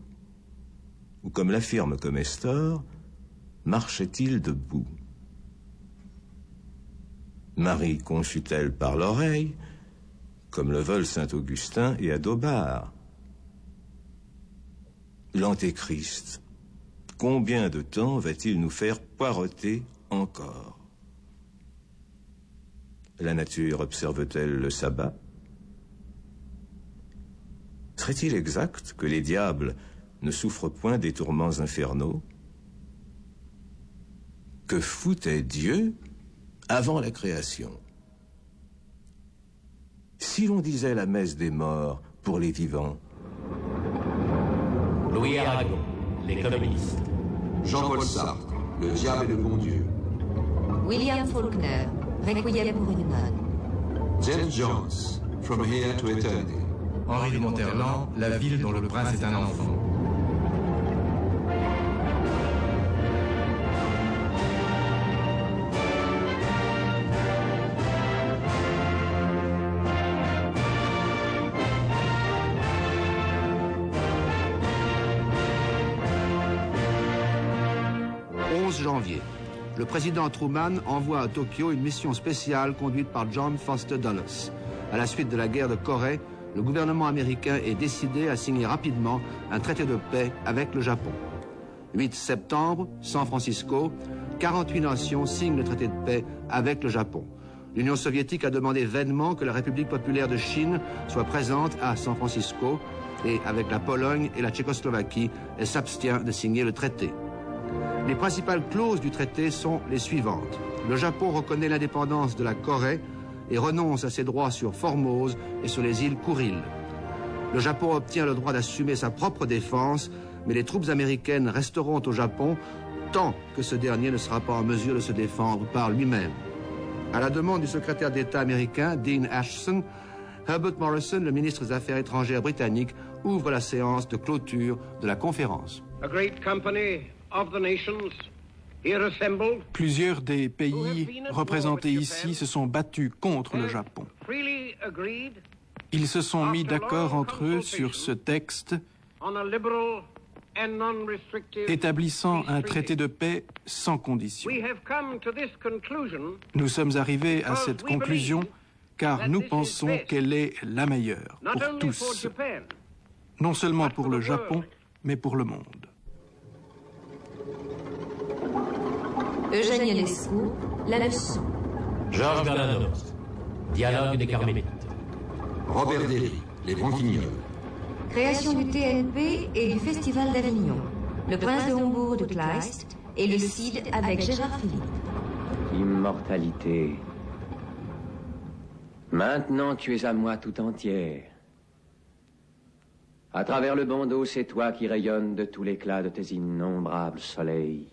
ou, comme l'affirme Comestor, marchait-il debout? Marie conçut-elle par l'oreille, comme le veulent saint Augustin et Adobar L'Antéchrist, combien de temps va-t-il nous faire poireter encore? La nature observe-t-elle le sabbat? Serait-il exact que les diables ne souffrent point des tourments infernaux? Que foutait Dieu avant la création? Si l'on disait la messe des morts pour les vivants Louis Aragon, les communistes. Jean-Paul Sartre, le diable et le bon Dieu. William Faulkner, Requiem pour une nonne. James Jones, From Here to Eternity. Henri de Monterland, La ville dont le prince est un enfant. janvier. Le président Truman envoie à Tokyo une mission spéciale conduite par John Foster Dulles. À la suite de la guerre de Corée, le gouvernement américain est décidé à signer rapidement un traité de paix avec le Japon. 8 septembre, San Francisco, 48 nations signent le traité de paix avec le Japon. L'Union soviétique a demandé vainement que la République populaire de Chine soit présente à San Francisco et avec la Pologne et la Tchécoslovaquie, elle s'abstient de signer le traité. Les principales clauses du traité sont les suivantes. Le Japon reconnaît l'indépendance de la Corée et renonce à ses droits sur Formose et sur les îles Kuriles. Le Japon obtient le droit d'assumer sa propre défense, mais les troupes américaines resteront au Japon tant que ce dernier ne sera pas en mesure de se défendre par lui-même. À la demande du secrétaire d'État américain, Dean Ashton, Herbert Morrison, le ministre des Affaires étrangères britannique, ouvre la séance de clôture de la conférence. A great company of the nations Plusieurs des pays représentés ici se sont battus contre le Japon. Ils se sont mis d'accord entre eux sur ce texte établissant un traité de paix sans condition. Nous sommes arrivés à cette conclusion car nous pensons qu'elle est la meilleure pour tous, non seulement pour le Japon, mais pour le monde. Eugène Ionescu, La leçon. Georges Bernanos, Dialogue des Carmélites. Robert Derry, Les Branquignoles. Création du TNP et du Festival d'Avignon. Le prince de Hombourg de Kleist et le Cid avec Gérard Philippe. Immortalité. Maintenant tu es à moi tout entière. À travers le bandeau, c'est toi qui rayonnes de tout l'éclat de tes innombrables soleils.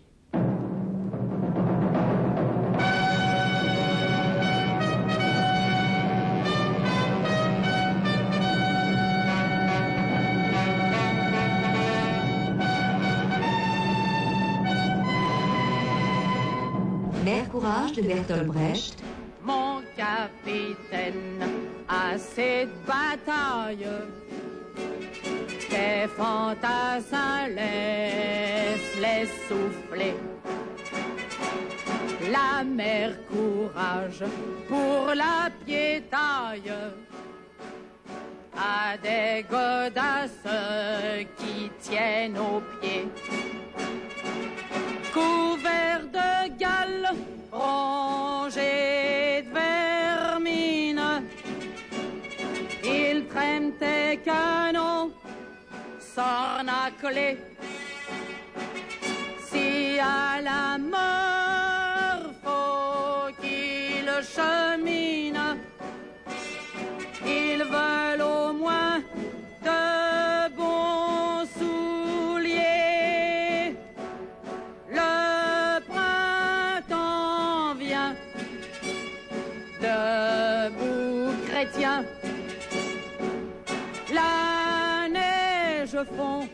De Brecht. Mon capitaine, à cette bataille, tes fantassins laisse-les souffler. La mer courage pour la piétaille à des godasses qui tiennent aux pieds couverts de gales, rongés de vermine. Ils traînent tes canons, sornaclés. Si à la mort faut qu'ils cheminent, fond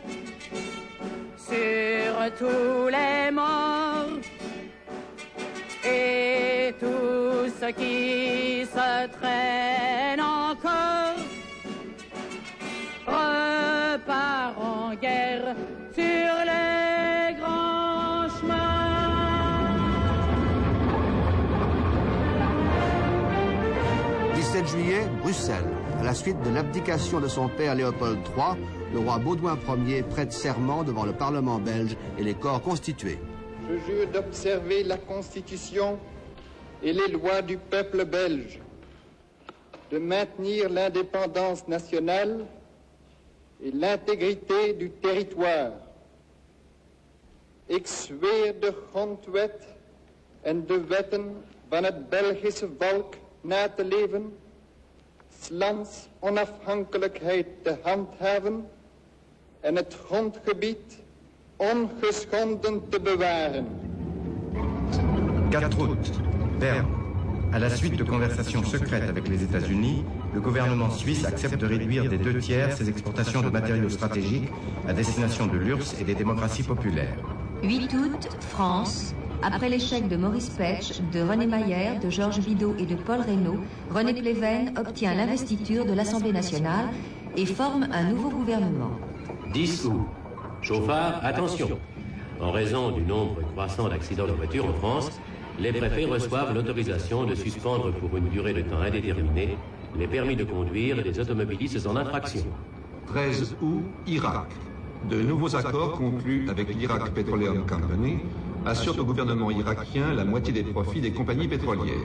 sur tous les morts et tout ce qui se traîne encore repart en guerre sur les grands chemins. mai, Bruxelles. À la suite de l'abdication de son père Léopold III, le roi Baudouin Ier prête serment devant le Parlement belge et les corps constitués. Je jure d'observer la Constitution et les lois du peuple belge, de maintenir l'indépendance nationale et l'intégrité du territoire. Ik de grondwet en de wetten van het Belgische volk na te leven, lands onafhankelijkheid te handhaven en het grondgebied ongeschonden te bewaren. 4 août, Berne. À la suite de conversations secrètes avec les États-Unis, le gouvernement suisse accepte de réduire des deux tiers ses exportations de matériaux stratégiques à destination de l'URSS et des démocraties populaires. 8 août, France. Après l'échec de Maurice Petch, de René Mayer, de Georges Bidault et de Paul Reynaud, René Pleven obtient l'investiture de l'Assemblée nationale et forme un nouveau gouvernement. 10 août. Chauffard, attention. En raison du nombre croissant d'accidents de voiture en France, les préfets reçoivent l'autorisation de suspendre pour une durée de temps indéterminée les permis de conduire des automobilistes en infraction. 13 août, Irak. De nouveaux accords conclus avec l'Iraq Petroleum Company assurent au gouvernement irakien la moitié des profits des compagnies pétrolières.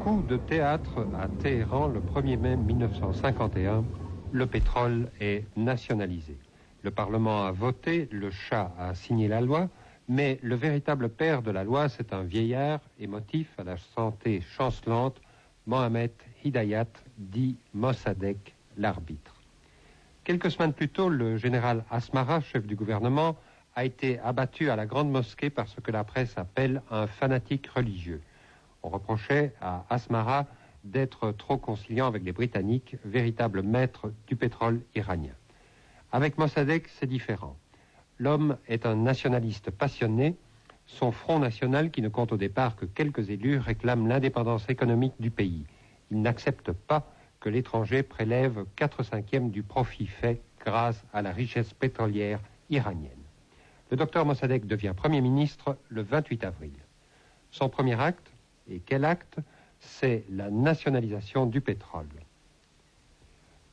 Coup de théâtre à Téhéran le 1er mai 1951. Le pétrole est nationalisé. Le Parlement a voté, le Shah a signé la loi, mais le véritable père de la loi, c'est un vieillard émotif à la santé chancelante, Mohamed Hidayat, dit Mossadegh, l'arbitre. Quelques semaines plus tôt, le général Asmara, chef du gouvernement, a été abattu à la grande mosquée par ce que la presse appelle un fanatique religieux. On reprochait à Asmara d'être trop conciliant avec les Britanniques, véritables maîtres du pétrole iranien. Avec Mossadegh, c'est différent. L'homme est un nationaliste passionné. Son Front national, qui ne compte au départ que quelques élus, réclame l'indépendance économique du pays. Il n'accepte pas que l'étranger prélève 4 cinquièmes du profit fait grâce à la richesse pétrolière iranienne. Le docteur Mossadegh devient Premier ministre le 28 avril. Son premier acte, et quel acte? C'est la nationalisation du pétrole.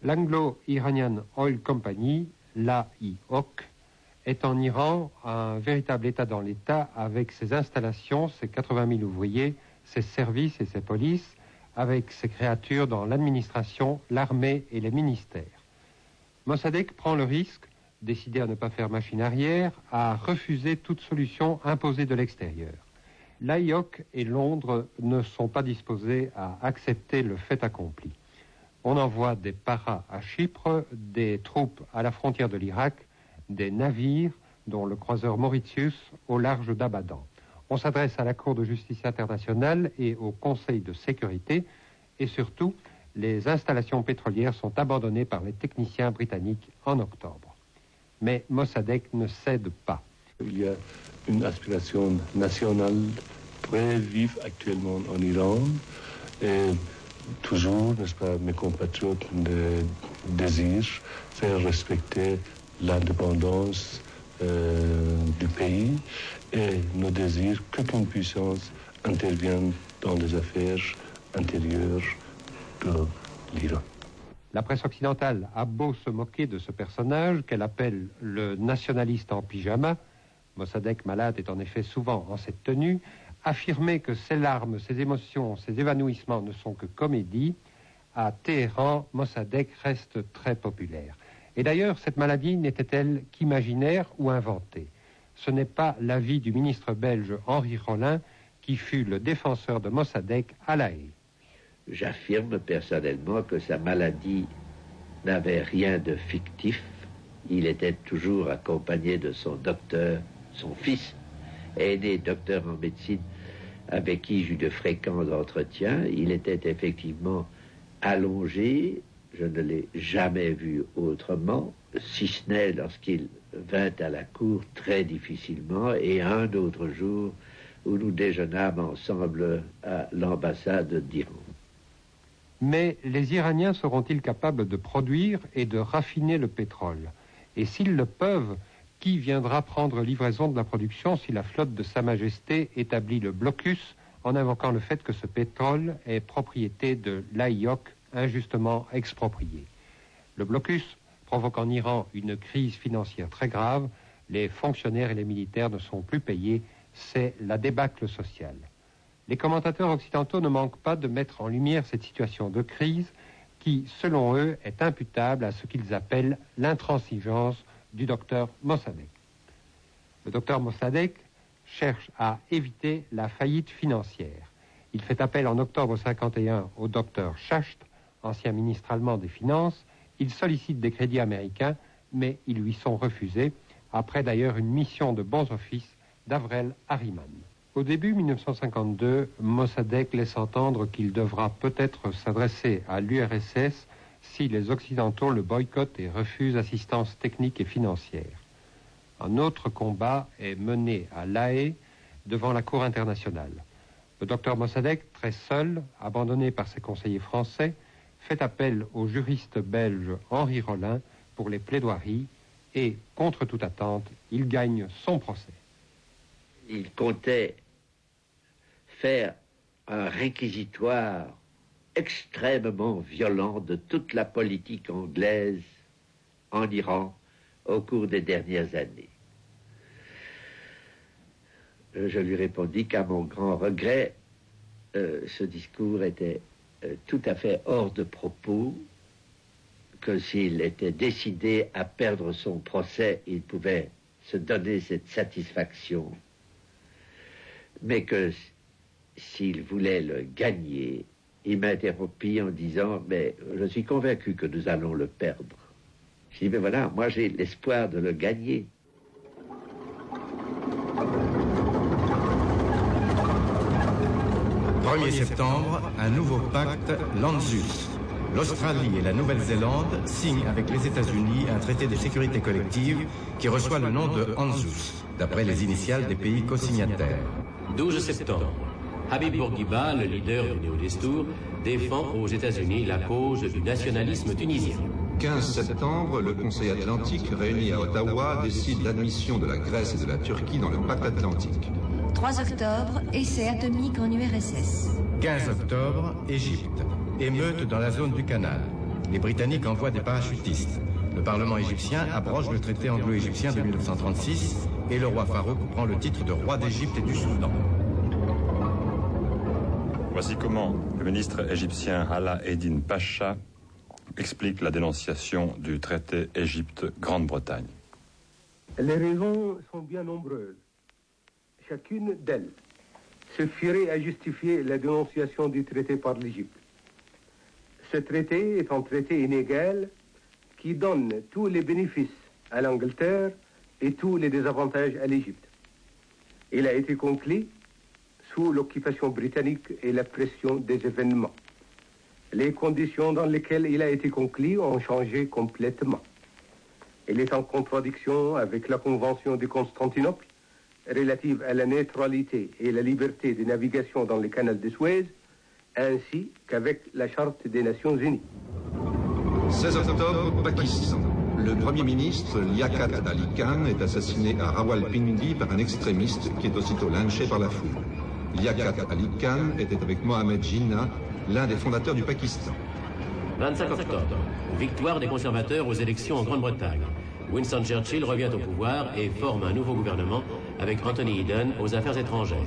L'Anglo-Iranian Oil Company, l'AIOC, est en Iran un véritable État dans l'État avec ses installations, ses 80 000 ouvriers, ses services et ses polices, avec ses créatures dans l'administration, l'armée et les ministères. Mossadegh prend le risque, décidé à ne pas faire machine arrière, à refuser toute solution imposée de l'extérieur. L'AIOC et Londres ne sont pas disposés à accepter le fait accompli. On envoie des paras à Chypre, des troupes à la frontière de l'Irak, des navires, dont le croiseur Mauritius, au large d'Abadan. On s'adresse à la Cour de justice internationale et au Conseil de sécurité, et surtout, les installations pétrolières sont abandonnées par les techniciens britanniques en octobre. Mais Mossadegh ne cède pas. Il y a une aspiration nationale très vive actuellement en Iran. Toujours, n'est-ce pas, mes compatriotes désirent faire respecter l'indépendance euh, du pays et ne désirent qu'aucune puissance intervienne dans les affaires intérieures de l'Iran. La presse occidentale a beau se moquer de ce personnage qu'elle appelle le nationaliste en pyjama, Mossadegh malade est en effet souvent en cette tenue, affirmer que ses larmes, ses émotions, ses évanouissements ne sont que comédie, à Téhéran, Mossadegh reste très populaire. Et d'ailleurs, cette maladie n'était-elle qu'imaginaire ou inventée? Ce n'est pas l'avis du ministre belge Henri Rollin qui fut le défenseur de Mossadegh à La Haye. J'affirme personnellement que sa maladie n'avait rien de fictif. Il était toujours accompagné de son docteur, son fils, aidé docteur en médecine, avec qui j'eus de fréquents entretiens. Il était effectivement allongé. Je ne l'ai jamais vu autrement, si ce n'est lorsqu'il vint à la cour très difficilement et un autre jour où nous déjeunâmes ensemble à l'ambassade d'Iran. Mais les Iraniens seront-ils capables de produire et de raffiner le pétrole? Et s'ils le peuvent, qui viendra prendre livraison de la production si la flotte de Sa Majesté établit le blocus en invoquant le fait que ce pétrole est propriété de l'AIOC, injustement expropriés. Le blocus provoque en Iran une crise financière très grave. Les fonctionnaires et les militaires ne sont plus payés. C'est la débâcle sociale. Les commentateurs occidentaux ne manquent pas de mettre en lumière cette situation de crise qui, selon eux, est imputable à ce qu'ils appellent l'intransigeance du docteur Mossadegh. Le docteur Mossadegh cherche à éviter la faillite financière. Il fait appel en octobre 51 au docteur Schacht, ancien ministre allemand des Finances. Il sollicite des crédits américains, mais ils lui sont refusés, après d'ailleurs une mission de bons offices d'Avrel Harriman. Au début 1952, Mossadegh laisse entendre qu'il devra peut-être s'adresser à l'URSS si les Occidentaux le boycottent et refusent assistance technique et financière. Un autre combat est mené à La Haye devant la Cour internationale. Le docteur Mossadegh, très seul, abandonné par ses conseillers français, fait appel au juriste belge Henri Rollin pour les plaidoiries et, contre toute attente, il gagne son procès. Il comptait faire un réquisitoire extrêmement violent de toute la politique anglaise en Iran au cours des dernières années. Euh, je lui répondis qu'à mon grand regret, euh, ce discours était euh, tout à fait hors de propos, que s'il était décidé à perdre son procès, il pouvait se donner cette satisfaction, mais que s'il voulait le gagner, il m'interrompit en disant, mais je suis convaincu que nous allons le perdre. Je dis, mais voilà, moi j'ai l'espoir de le gagner. 1er septembre, un nouveau pacte, l'ANZUS. L'Australie et la Nouvelle-Zélande signent avec les États-Unis un traité de sécurité collective qui reçoit le nom de ANZUS, d'après les initiales des pays co-signataires. 12 septembre. Habib Bourguiba, le leader du Néo-Destour, défend aux États-Unis la cause du nationalisme tunisien. 15 septembre, le Conseil atlantique réuni à Ottawa décide l'admission de la Grèce et de la Turquie dans le pacte atlantique. 3 octobre, essai atomique en URSS. 15 octobre, Égypte. Émeute dans la zone du canal. Les Britanniques envoient des parachutistes. Le Parlement égyptien abroge le traité anglo-égyptien de 1936 et le roi Farouk prend le titre de roi d'Égypte et du Soudan. Voici comment le ministre égyptien Hala Eddin Pacha explique la dénonciation du traité Égypte-Grande-Bretagne. Les raisons sont bien nombreuses. Chacune d'elles suffirait à justifier la dénonciation du traité par l'Égypte. Ce traité est un traité inégal qui donne tous les bénéfices à l'Angleterre et tous les désavantages à l'Égypte. Il a été conclu sous l'occupation britannique et la pression des événements. Les conditions dans lesquelles il a été conclu ont changé complètement. Il est en contradiction avec la Convention de Constantinople relative à la neutralité et la liberté de navigation dans les canaux de Suez, ainsi qu'avec la Charte des Nations Unies. 16 octobre, Pakistan. Le Premier ministre Liaquat Ali Khan est assassiné à Rawalpindi par un extrémiste qui est aussitôt lynché par la foule. Liaquat Ali Khan était avec Mohamed Jinnah, l'un des fondateurs du Pakistan. 25 octobre, victoire des conservateurs aux élections en Grande-Bretagne. Winston Churchill revient au pouvoir et forme un nouveau gouvernement avec Anthony Eden aux affaires étrangères.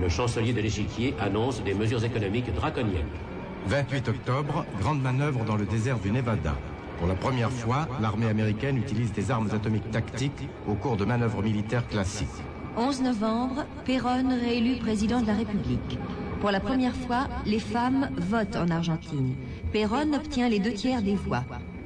Le chancelier de l'échiquier annonce des mesures économiques draconiennes. 28 octobre, grande manœuvre dans le désert du Nevada. Pour la première fois, l'armée américaine utilise des armes atomiques tactiques au cours de manœuvres militaires classiques. 11 novembre, Perron réélu président de la République. Pour la première fois, les femmes votent en Argentine. Perron obtient les deux tiers des voix.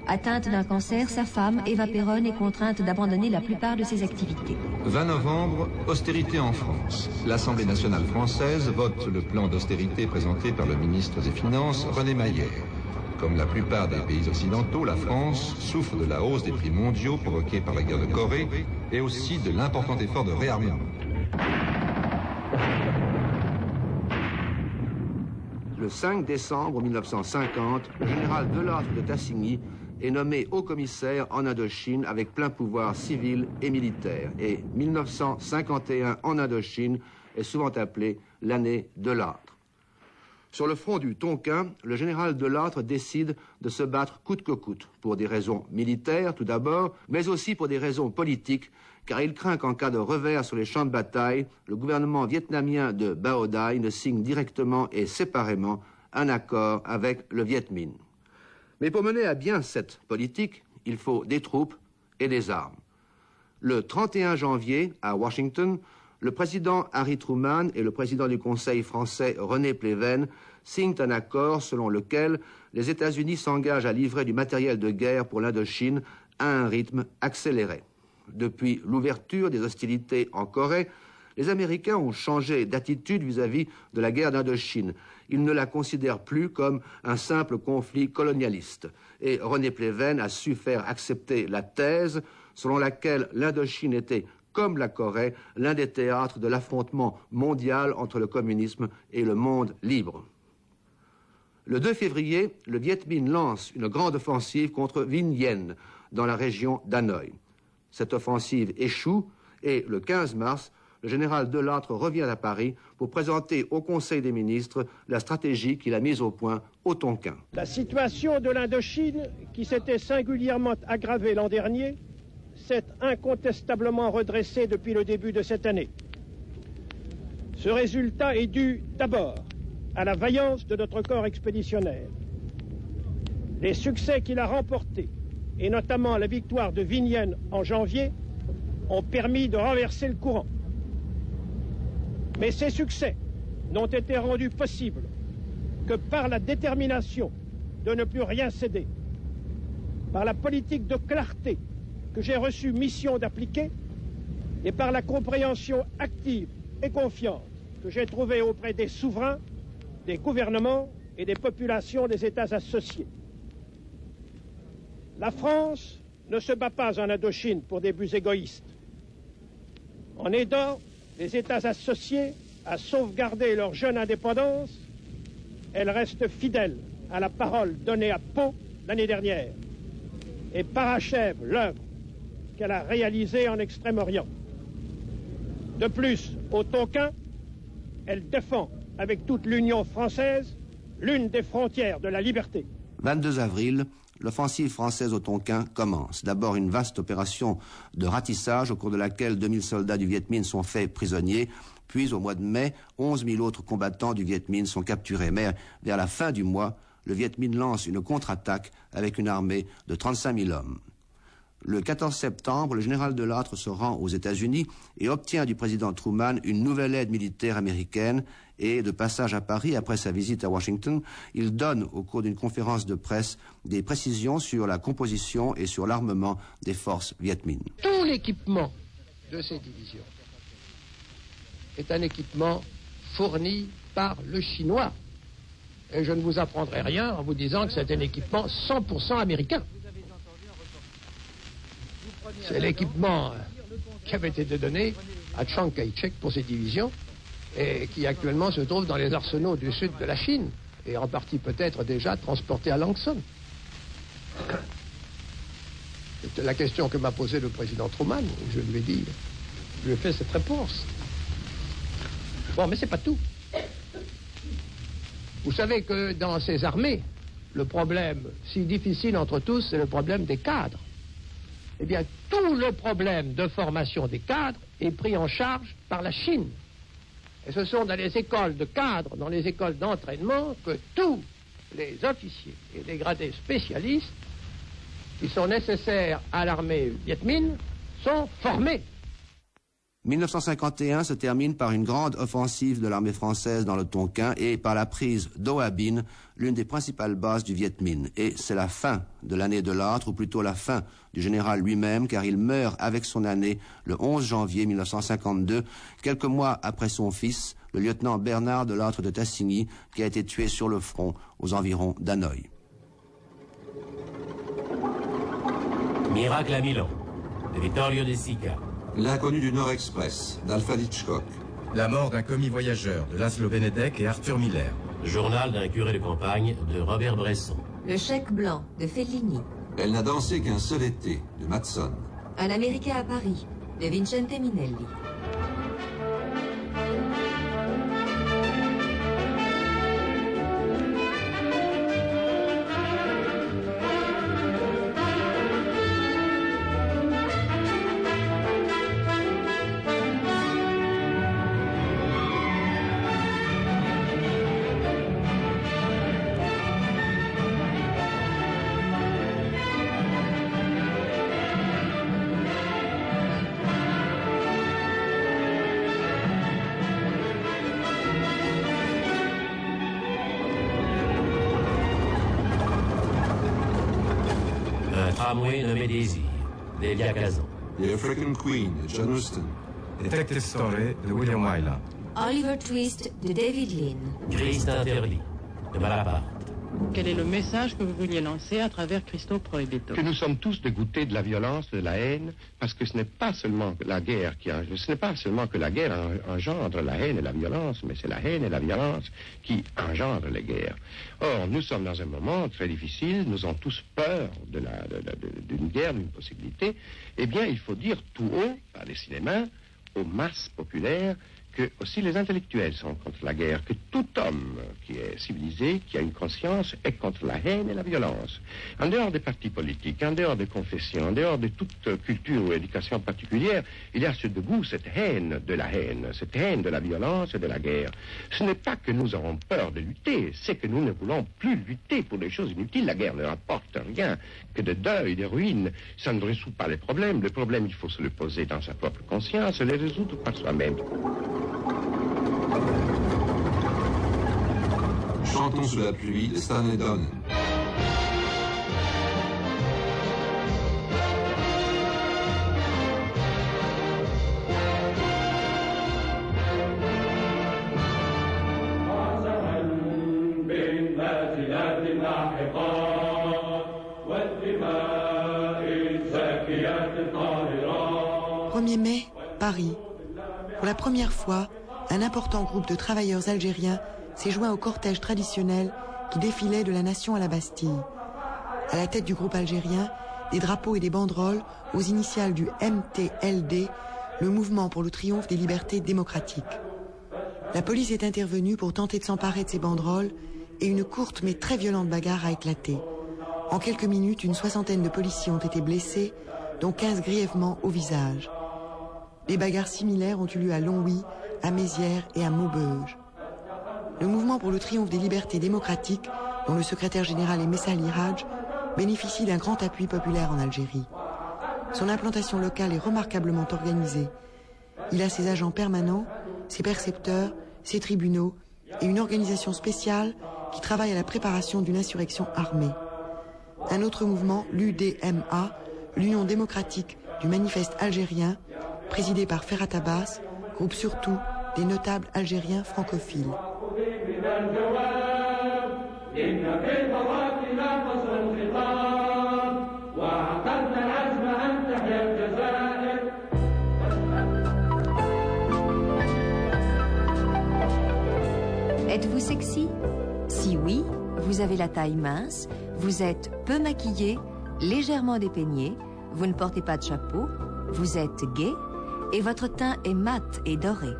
Atteinte d'un cancer, sa femme, Eva Perron, est contrainte d'abandonner la plupart de ses activités. 20 novembre, austérité en France. L'Assemblée nationale française vote le plan d'austérité présenté par le ministre des Finances, René Maillère. Comme la plupart des pays occidentaux, la France souffre de la hausse des prix mondiaux provoquée par la guerre de Corée et aussi de l'important effort de réarmement. Le 5 décembre 1950, le général Delattre de Tassigny est nommé haut commissaire en Indochine avec plein pouvoir civil et militaire. Et 1951 en Indochine est souvent appelé l'année de l'âtre. Sur le front du Tonkin, le général Delattre décide de se battre coûte que coûte, pour des raisons militaires tout d'abord, mais aussi pour des raisons politiques, car il craint qu'en cas de revers sur les champs de bataille, le gouvernement vietnamien de Bao Dai ne signe directement et séparément un accord avec le Viet Minh. Mais pour mener à bien cette politique, il faut des troupes et des armes. Le 31 janvier, à Washington, le président Harry Truman et le président du Conseil français René Pleven signent un accord selon lequel les États-Unis s'engagent à livrer du matériel de guerre pour l'Indochine à un rythme accéléré. Depuis l'ouverture des hostilités en Corée, les Américains ont changé d'attitude vis-à-vis de la guerre d'Indochine. Ils ne la considèrent plus comme un simple conflit colonialiste. Et René Pleven a su faire accepter la thèse selon laquelle l'Indochine était comme la Corée, l'un des théâtres de l'affrontement mondial entre le communisme et le monde libre. Le 2 février, le Viet Minh lance une grande offensive contre Vinh Yen, dans la région d'Hanoï. Cette offensive échoue et le 15 mars, le général Delattre revient à Paris pour présenter au Conseil des ministres la stratégie qu'il a mise au point au Tonkin. La situation de l'Indochine, qui s'était singulièrement aggravée l'an dernier, s'est incontestablement redressé depuis le début de cette année. Ce résultat est dû d'abord à la vaillance de notre corps expéditionnaire. Les succès qu'il a remportés, et notamment la victoire de Vignenne en janvier, ont permis de renverser le courant. Mais ces succès n'ont été rendus possibles que par la détermination de ne plus rien céder, par la politique de clarté que j'ai reçu mission d'appliquer et par la compréhension active et confiante que j'ai trouvée auprès des souverains, des gouvernements et des populations des États associés. La France ne se bat pas en Indochine pour des buts égoïstes. En aidant les États associés à sauvegarder leur jeune indépendance, elle reste fidèle à la parole donnée à Pau l'année dernière et parachève l'œuvre qu'elle a réalisé en Extrême-Orient. De plus, au Tonkin, elle défend avec toute l'Union française l'une des frontières de la liberté. 22 avril, l'offensive française au Tonkin commence. D'abord une vaste opération de ratissage au cours de laquelle 2000 soldats du Viet Minh sont faits prisonniers. Puis au mois de mai, 11 000 autres combattants du Viet Minh sont capturés. Mais vers la fin du mois, le Viet Minh lance une contre-attaque avec une armée de 35 000 hommes. Le 14 septembre, le général Delattre se rend aux États-Unis et obtient du président Truman une nouvelle aide militaire américaine et de passage à Paris après sa visite à Washington, il donne au cours d'une conférence de presse des précisions sur la composition et sur l'armement des forces Viet Minh. Tout l'équipement de ces divisions est un équipement fourni par le chinois. Et je ne vous apprendrai rien en vous disant que c'est un équipement 100% américain. C'est l'équipement qui avait été donné à Chiang Kai-shek pour ses divisions et qui actuellement se trouve dans les arsenaux du sud de la Chine et en partie peut-être déjà transporté à Langson. C'était la question que m'a posée le président Truman. Je lui ai dit, je lui ai fait cette réponse. Bon, mais c'est pas tout. Vous savez que dans ces armées, le problème si difficile entre tous, c'est le problème des cadres eh bien, tout le problème de formation des cadres est pris en charge par la Chine. Et ce sont dans les écoles de cadres, dans les écoles d'entraînement, que tous les officiers et les gradés spécialistes qui sont nécessaires à l'armée Viet Minh sont formés. 1951 se termine par une grande offensive de l'armée française dans le Tonkin et par la prise d'Oabin, l'une des principales bases du Viet Minh. Et c'est la fin de l'année de l'âtre, ou plutôt la fin du général lui-même, car il meurt avec son année le 11 janvier 1952, quelques mois après son fils, le lieutenant Bernard de l'âtre de Tassigny, qui a été tué sur le front aux environs d'Hanoï. Miracle à Milan, de Vittorio De. L'inconnu du Nord Express, d'Alfred Hitchcock. La mort d'un commis voyageur de Laszlo Benedek et Arthur Miller. Journal d'un curé de campagne de Robert Bresson. Le chèque blanc de Fellini. Elle n'a dansé qu'un seul été de Matson. Un Américain à Paris de Vincente Minelli. John Huston. Detective Story de William Wyler. Oliver Twist de David Lean. Christ interdit, de Malaparte. Quel est le message que vous vouliez lancer à travers Christo Prohibito Que nous sommes tous dégoûtés de la violence, de la haine, parce que ce n'est pas seulement la guerre qui ce n'est pas seulement que la guerre en- engendre la haine et la violence, mais c'est la haine et la violence qui engendrent les guerres. Or, nous sommes dans un moment très difficile, nous avons tous peur de la- de de- d'une guerre, d'une possibilité. Eh bien, il faut dire tout haut, par les cinémas, aux masses populaires, que aussi les intellectuels sont contre la guerre, que tout homme qui est civilisé, qui a une conscience, est contre la haine et la violence. En dehors des partis politiques, en dehors des confessions, en dehors de toute culture ou éducation particulière, il y a ce dégoût, cette haine de la haine, cette haine de la violence et de la guerre. Ce n'est pas que nous avons peur de lutter, c'est que nous ne voulons plus lutter pour des choses inutiles. La guerre ne rapporte rien que de deuil, de ruines. Ça ne résout pas les problèmes. Le problème, il faut se le poser dans sa propre conscience et les résoudre par soi-même. Chantons sous la pluie de Stanley Premier mai, Paris, pour la première fois, un important groupe de travailleurs algériens s'est joint au cortège traditionnel qui défilait de la nation à la Bastille. À la tête du groupe algérien, des drapeaux et des banderoles aux initiales du MTLD, le mouvement pour le triomphe des libertés démocratiques. La police est intervenue pour tenter de s'emparer de ces banderoles et une courte mais très violente bagarre a éclaté. En quelques minutes, une soixantaine de policiers ont été blessés, dont 15 grièvement au visage. Des bagarres similaires ont eu lieu à Longwy, à Mézières et à Maubeuge. Le mouvement pour le triomphe des libertés démocratiques, dont le secrétaire général est Messali Hadj, bénéficie d'un grand appui populaire en Algérie. Son implantation locale est remarquablement organisée. Il a ses agents permanents, ses percepteurs, ses tribunaux et une organisation spéciale qui travaille à la préparation d'une insurrection armée. Un autre mouvement, l'UDMA, l'Union démocratique du manifeste algérien, présidé par Ferhat Abbas, groupe surtout des notables algériens francophiles. Êtes-vous sexy? Si oui, vous avez la taille mince, vous êtes peu maquillé, légèrement dépeignée, vous ne portez pas de chapeau, vous êtes gay, et votre teint est mat et doré.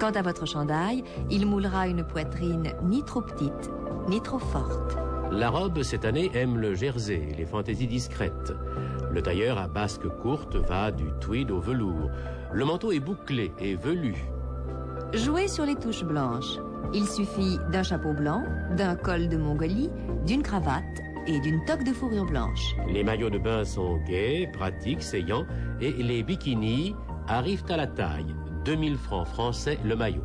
Quant à votre chandail, il moulera une poitrine ni trop petite, ni trop forte. La robe, cette année, aime le jersey et les fantaisies discrètes. Le tailleur à basque courte va du tweed au velours. Le manteau est bouclé et velu. Jouez sur les touches blanches. Il suffit d'un chapeau blanc, d'un col de Mongolie, d'une cravate et d'une toque de fourrure blanche. Les maillots de bain sont gais, pratiques, saillants et les bikinis arrivent à la taille. 2000 francs français le maillot.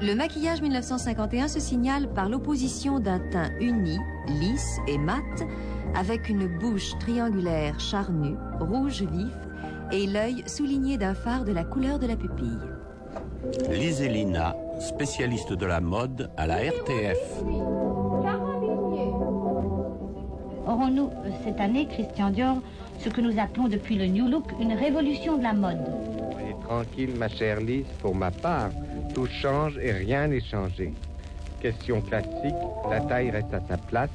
Le maquillage 1951 se signale par l'opposition d'un teint uni, lisse et mat, avec une bouche triangulaire charnue, rouge vif, et l'œil souligné d'un phare de la couleur de la pupille. Liselina, spécialiste de la mode à la RTF. Aurons-nous euh, cette année, Christian Dior, ce que nous appelons depuis le New Look une révolution de la mode? Tranquille, ma chère Lise, pour ma part, tout change et rien n'est changé. Question classique, la taille reste à sa place,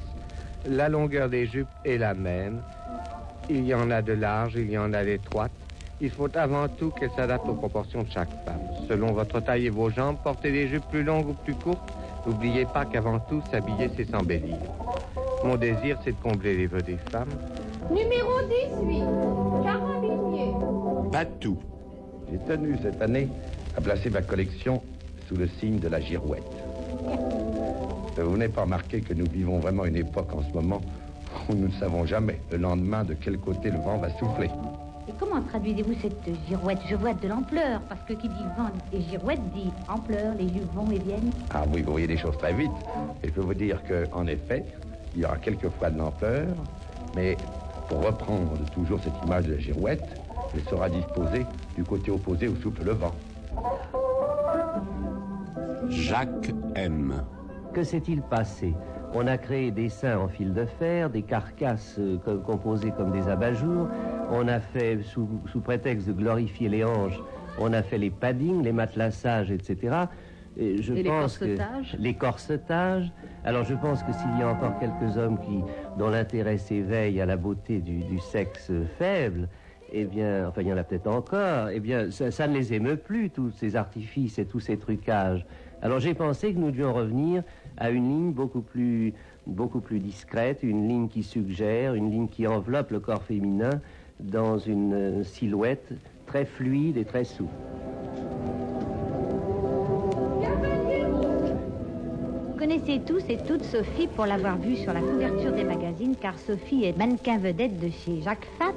la longueur des jupes est la même, il y en a de larges, il y en a d'étroites. Il faut avant tout qu'elles s'adaptent aux proportions de chaque femme. Selon votre taille et vos jambes, portez des jupes plus longues ou plus courtes. N'oubliez pas qu'avant tout, s'habiller, c'est s'embellir. Mon désir, c'est de combler les vœux des femmes. Numéro 18, Carabinier. Patou. J'ai tenu cette année à placer ma collection sous le signe de la girouette. Vous n'avez pas remarqué que nous vivons vraiment une époque en ce moment où nous ne savons jamais le lendemain de quel côté le vent va souffler. Et comment traduisez-vous cette girouette? Je vois de l'ampleur, parce que qui dit vent et girouette dit ampleur, les lieux vont et viennent. Ah oui, vous voyez les choses très vite. Et je peux vous dire qu'en effet, il y aura quelquefois de l'ampleur, mais Pour reprendre toujours cette image de la girouette, elle sera disposée du côté opposé où souffle le vent. Jacques M. Que s'est-il passé? On a créé des seins en fil de fer, des carcasses euh, co- composées comme des abat-jours. On a fait, sous, sous prétexte de glorifier les anges, on a fait les paddings, les matelassages, etc. Et je Et les pense que corsetages? les corsetages. Alors je pense que s'il y a encore quelques hommes qui, dont l'intérêt s'éveille à la beauté du, du sexe faible, eh bien, enfin il y en a peut-être encore, eh bien ça, ne les émeut plus, tous ces artifices et tous ces trucages. Alors j'ai pensé que nous devions revenir à une ligne beaucoup plus, beaucoup plus discrète, une ligne qui suggère, une ligne qui enveloppe le corps féminin dans une silhouette très fluide et très souple. Connaissez tous et toutes Sophie pour l'avoir vue sur la couverture des magazines, car Sophie est mannequin vedette de chez Jacques Fat.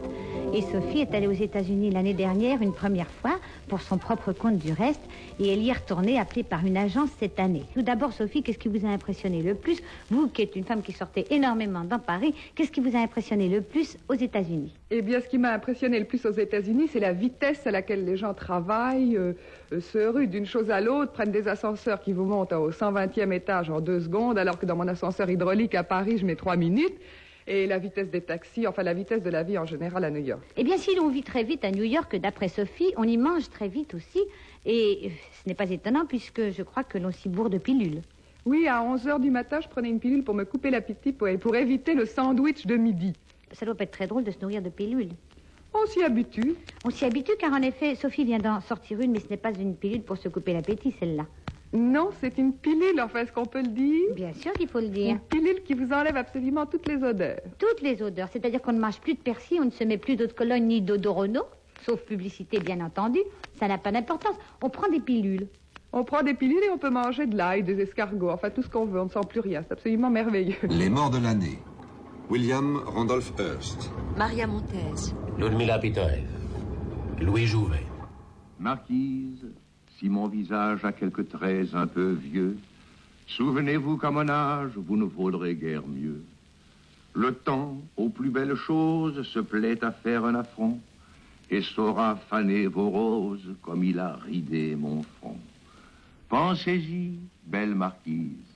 Et Sophie est allée aux États-Unis l'année dernière une première fois, pour son propre compte du reste, et elle y est retournée appelée par une agence cette année. Tout d'abord, Sophie, qu'est-ce qui vous a impressionné le plus? Vous, qui êtes une femme qui sortait énormément dans Paris, qu'est-ce qui vous a impressionné le plus aux États-Unis? Eh bien, ce qui m'a impressionné le plus aux États-Unis, c'est la vitesse à laquelle les gens travaillent, euh, se ruent d'une chose à l'autre, prennent des ascenseurs qui vous montent au 120e étage en deux secondes, alors que dans mon ascenseur hydraulique à Paris, je mets trois minutes. Et la vitesse des taxis, enfin la vitesse de la vie en général à New York. Eh bien, si l'on vit très vite à New York, d'après Sophie, on y mange très vite aussi. Et ce n'est pas étonnant, puisque je crois que l'on s'y bourre de pilules. Oui, à 11 heures du matin, je prenais une pilule pour me couper l'appétit pour, pour éviter le sandwich de midi. Ça doit pas être très drôle de se nourrir de pilules. On s'y habitue. On s'y habitue car en effet, Sophie vient d'en sortir une, mais ce n'est pas une pilule pour se couper l'appétit, celle-là. Non, c'est une pilule, enfin, est-ce qu'on peut le dire? Bien sûr qu'il faut le dire. Une pilule qui vous enlève absolument toutes les odeurs. Toutes les odeurs, c'est-à-dire qu'on ne mange plus de persil, on ne se met plus d'eau de cologne ni d'odorono, sauf publicité bien entendu. Ça n'a pas d'importance. On prend des pilules. On prend des pilules et on peut manger de l'ail, des escargots, enfin tout ce qu'on veut, on ne sent plus rien. C'est absolument merveilleux. Les morts de l'année. William Randolph Hearst. Maria Montez. Ludmila Pitoev. Louis Jouvet. Marquise, si mon visage a quelques traits un peu vieux, souvenez-vous qu'à mon âge, vous ne vaudrez guère mieux. Le temps, aux plus belles choses, se plaît à faire un affront, et saura faner vos roses comme il a ridé mon front. Pensez-y, belle marquise,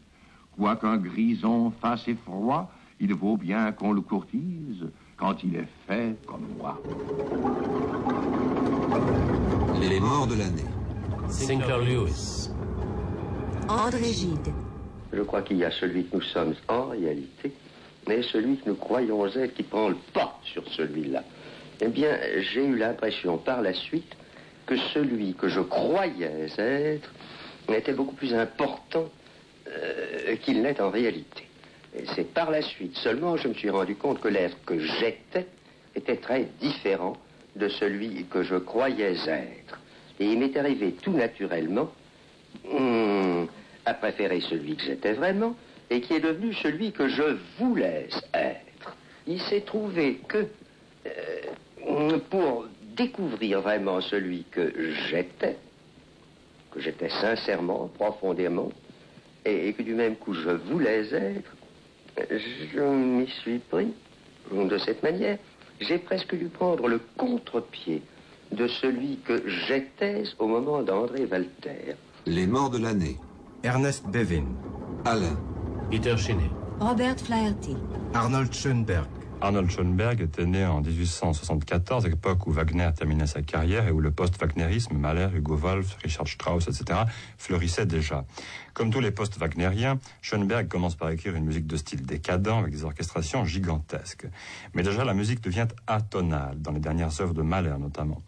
quoiqu'un grison fasse effroi, il vaut bien qu'on le courtise quand il est fait comme moi. Les morts de l'année. Sinclair Lewis. André Gide. Je crois qu'il y a celui que nous sommes en réalité, mais celui que nous croyons être qui prend le pas sur celui-là. Eh bien, j'ai eu l'impression par la suite que celui que je croyais être était beaucoup plus important euh, qu'il n'est en réalité. C'est par la suite seulement que je me suis rendu compte que l'être que j'étais était très différent de celui que je croyais être. Et il m'est arrivé tout naturellement hum, à préférer celui que j'étais vraiment et qui est devenu celui que je voulais être. Il s'est trouvé que euh, pour découvrir vraiment celui que j'étais, que j'étais sincèrement, profondément, et que du même coup je voulais être, je m'y suis pris de cette manière. J'ai presque dû prendre le contre-pied de celui que j'étais au moment d'André Walter. Les morts de l'année. Ernest Bevin. Alain. Peter Chenet. Robert Flaherty. Arnold Schoenberg. Arnold Schoenberg était né en 1874, à l'époque où Wagner terminait sa carrière et où le post-wagnérisme, Mahler, Hugo Wolf, Richard Strauss, etc., fleurissait déjà. Comme tous les post-wagnériens, Schoenberg commence par écrire une musique de style décadent avec des orchestrations gigantesques. Mais déjà, la musique devient atonale, dans les dernières œuvres de Mahler notamment.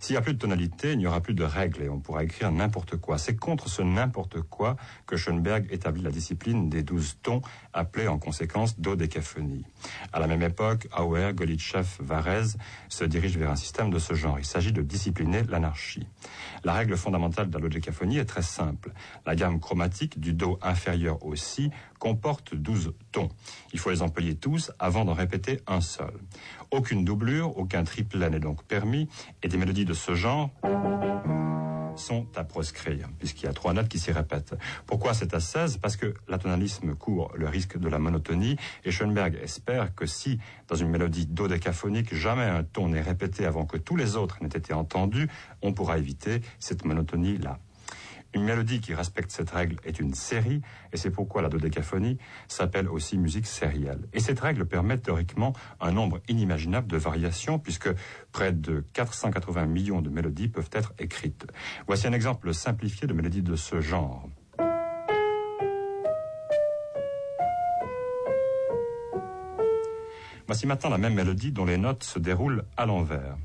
S'il n'y a plus de tonalité, il n'y aura plus de règles et on pourra écrire n'importe quoi. C'est contre ce n'importe quoi que Schoenberg établit la discipline des douze tons, appelée en conséquence dodécaphonie. À la même époque, Auer, Golitchev, Varese se dirigent vers un système de ce genre. Il s'agit de discipliner l'anarchie. La règle fondamentale de la dodécaphonie est très simple. La gamme chromatique du do inférieur au si comporte 12 tons. Il faut les employer tous avant d'en répéter un seul. Aucune doublure, aucun triplet n'est donc permis et des mélodies de ce genre sont à proscrire, puisqu'il y a trois notes qui s'y répètent. Pourquoi c'est à 16 Parce que l'atonalisme court le risque de la monotonie, et Schoenberg espère que si, dans une mélodie dodécaphonique, jamais un ton n'est répété avant que tous les autres n'aient été entendus, on pourra éviter cette monotonie-là. Une mélodie qui respecte cette règle est une série, et c'est pourquoi la dodécaphonie s'appelle aussi musique sérielle. Et cette règle permet théoriquement un nombre inimaginable de variations, puisque près de 480 millions de mélodies peuvent être écrites. Voici un exemple simplifié de mélodie de ce genre. Voici maintenant la même mélodie dont les notes se déroulent à l'envers.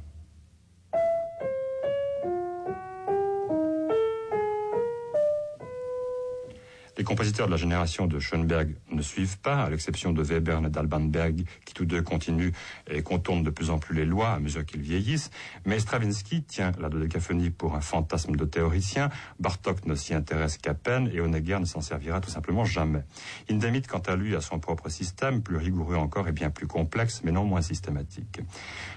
Les compositeurs de la génération de Schoenberg ne suivent pas, à l'exception de Webern et d'Albanberg, qui tous deux continuent et contournent de plus en plus les lois à mesure qu'ils vieillissent. Mais Stravinsky tient la dodécaphonie pour un fantasme de théoricien, Bartok ne s'y intéresse qu'à peine et Honegger ne s'en servira tout simplement jamais. Hindemith, quant à lui, a son propre système, plus rigoureux encore et bien plus complexe, mais non moins systématique.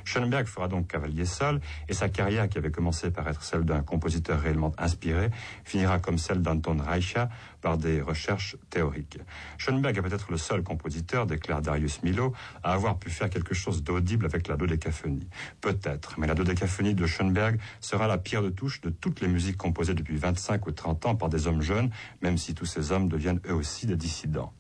Schoenberg fera donc cavalier seul et sa carrière, qui avait commencé par être celle d'un compositeur réellement inspiré, finira comme celle d'Anton Reicha par des recherches théoriques. Schoenberg est peut-être le seul compositeur, déclare Darius Milo, à avoir pu faire quelque chose d'audible avec la dodécaphonie. Peut-être, mais la dodécaphonie de Schoenberg sera la pierre de touche de toutes les musiques composées depuis 25 ou 30 ans par des hommes jeunes, même si tous ces hommes deviennent eux aussi des dissidents.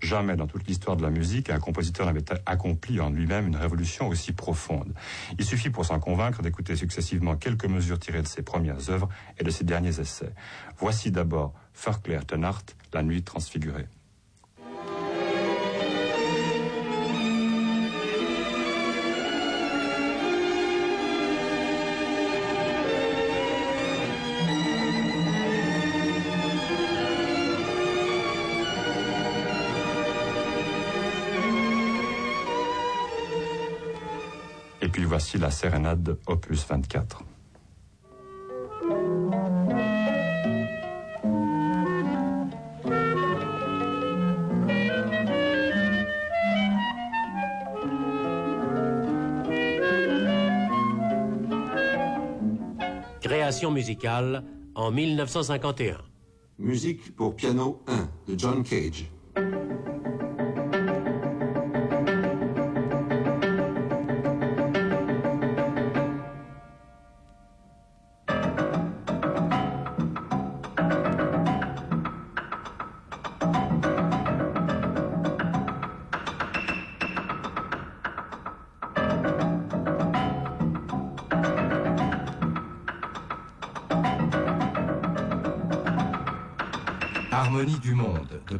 Jamais dans toute l'histoire de la musique, un compositeur n'avait accompli en lui-même une révolution aussi profonde. Il suffit pour s'en convaincre d'écouter successivement quelques mesures tirées de ses premières œuvres et de ses derniers essais. Voici d'abord Verklärt Nacht, La nuit transfigurée. Voici la sérénade opus 24. Création musicale en 1951. Musique pour piano 1 de John Cage.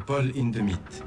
Paul Hindemith.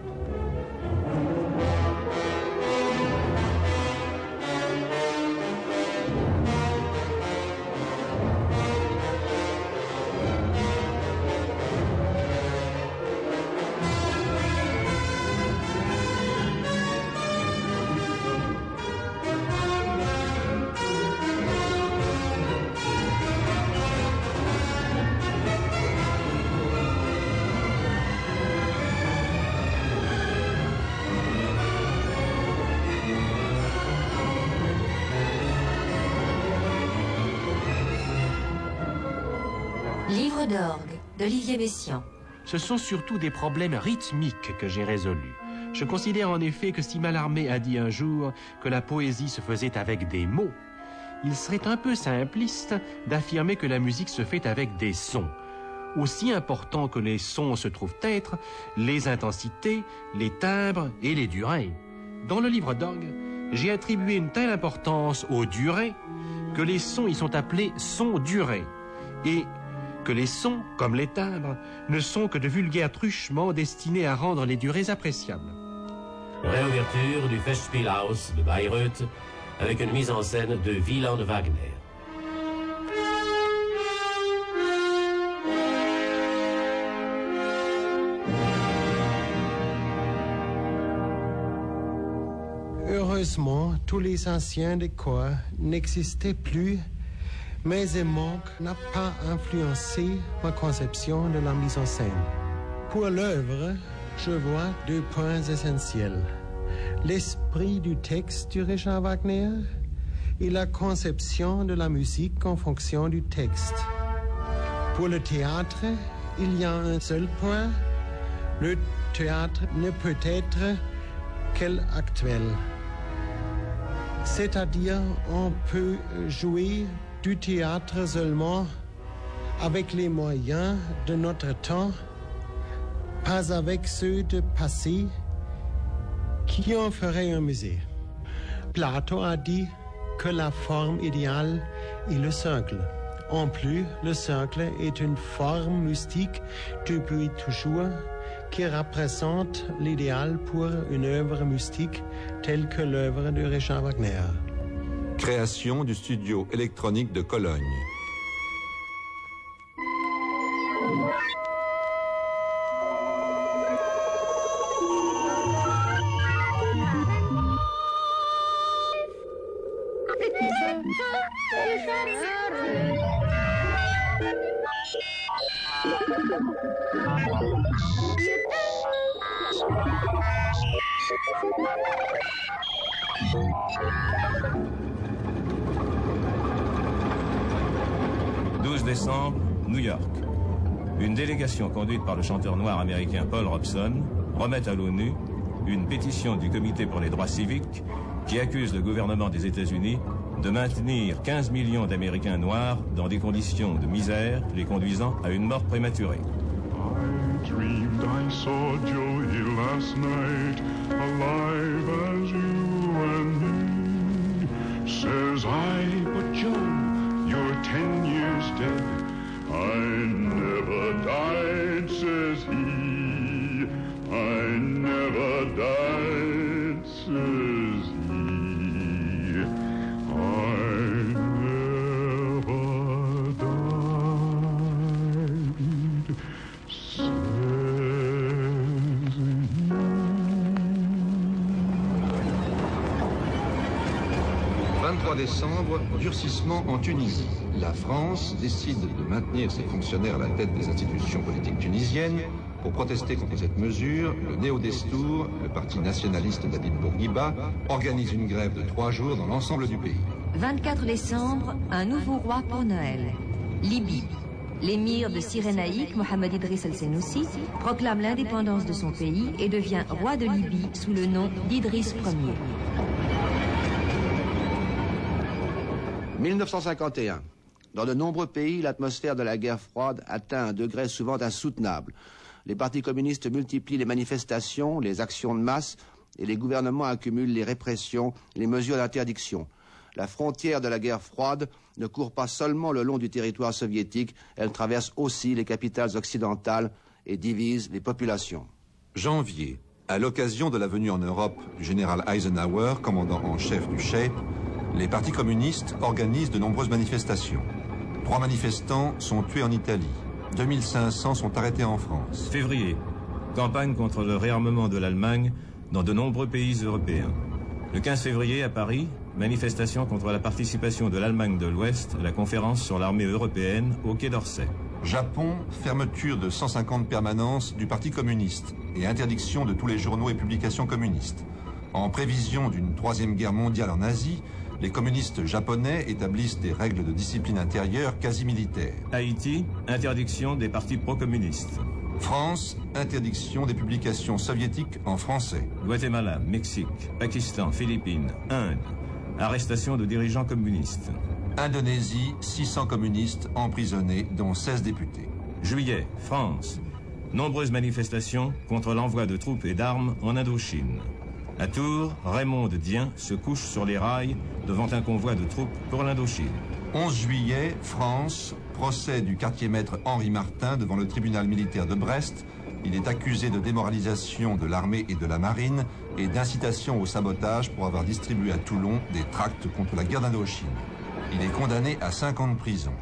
D'orgue d'Olivier Messiaen. Ce sont surtout des problèmes rythmiques que j'ai résolus. Je considère en effet que si Mallarmé a dit un jour que la poésie se faisait avec des mots, il serait un peu simpliste d'affirmer que la musique se fait avec des sons. Aussi importants que les sons se trouvent être, les intensités, les timbres et les durées. Dans le livre d'orgue, j'ai attribué une telle importance aux durées que les sons y sont appelés sons durés et que les sons, comme les timbres, ne sont que de vulgaires truchements destinés à rendre les durées appréciables. Réouverture du Festspielhaus de Bayreuth avec une mise en scène de Wieland Wagner. Heureusement, tous les anciens des corps n'existaient plus, mais ce manque n'a pas influencé ma conception de la mise en scène. Pour l'œuvre, je vois deux points essentiels. L'esprit du texte du Richard Wagner et la conception de la musique en fonction du texte. Pour le théâtre, il y a un seul point. Le théâtre ne peut être qu'el actuel. C'est-à-dire, on peut jouer du théâtre seulement avec les moyens de notre temps, pas avec ceux de passé qui en ferait un musée. Platon a dit que la forme idéale est le cercle. En plus, le cercle est une forme mystique depuis toujours qui représente l'idéal pour une œuvre mystique telle que l'œuvre de Richard Wagner. Création du studio électronique de Cologne. [LAUGHS] « décembre, New York. Une délégation conduite par le chanteur noir américain Paul Robson remet à l'ONU une pétition du Comité pour les droits civiques qui accuse le gouvernement des États-Unis de maintenir 15 millions d'Américains noirs dans des conditions de misère les conduisant à une mort prématurée. Says I, but ten years dead. I never died, says he. I never died, says he. I never died. 23 décembre, durcissement en Tunisie. La France décide de maintenir ses fonctionnaires à la tête des institutions politiques tunisiennes. Pour protester contre cette mesure, le Néo-Destour, le parti nationaliste d'Habib Bourguiba, organise une grève de trois jours dans l'ensemble du pays. 24 décembre, un nouveau roi pour Noël. Libye. L'émir de Cyrénaïque, Mohamed Idriss el-Senoussi, proclame l'indépendance de son pays et devient roi de Libye sous le nom d'Idriss Ier. 1951. Dans de nombreux pays, l'atmosphère de la guerre froide atteint un degré souvent insoutenable. Les partis communistes multiplient les manifestations, les actions de masse, et les gouvernements accumulent les répressions, les mesures d'interdiction. La frontière de la guerre froide ne court pas seulement le long du territoire soviétique, elle traverse aussi les capitales occidentales et divise les populations. Janvier. À l'occasion de la venue en Europe du général Eisenhower, commandant en chef du CHE, les partis communistes organisent de nombreuses manifestations. Trois manifestants sont tués en Italie. 2500 sont arrêtés en France. Février. Campagne contre le réarmement de l'Allemagne dans de nombreux pays européens. Le 15 février, à Paris, manifestation contre la participation de l'Allemagne de l'Ouest à la conférence sur l'armée européenne au Quai d'Orsay. Japon, fermeture de 150 permanences du Parti communiste et interdiction de tous les journaux et publications communistes. En prévision d'une troisième guerre mondiale en Asie, les communistes japonais établissent des règles de discipline intérieure quasi militaires. Haïti, interdiction des partis pro-communistes. France, interdiction des publications soviétiques en français. Guatemala, Mexique, Pakistan, Philippines, Inde, arrestation de dirigeants communistes. Indonésie, 600 communistes emprisonnés, dont 16 députés. Juillet, France, nombreuses manifestations contre l'envoi de troupes et d'armes en Indochine. À Tours, Raymond Dien se couche sur les rails devant un convoi de troupes pour l'Indochine. 11 juillet, France, procès du quartier-maître Henri Martin devant le tribunal militaire de Brest. Il est accusé de démoralisation de l'armée et de la marine et d'incitation au sabotage pour avoir distribué à Toulon des tracts contre la guerre d'Indochine. Il est condamné à 5 ans de prison.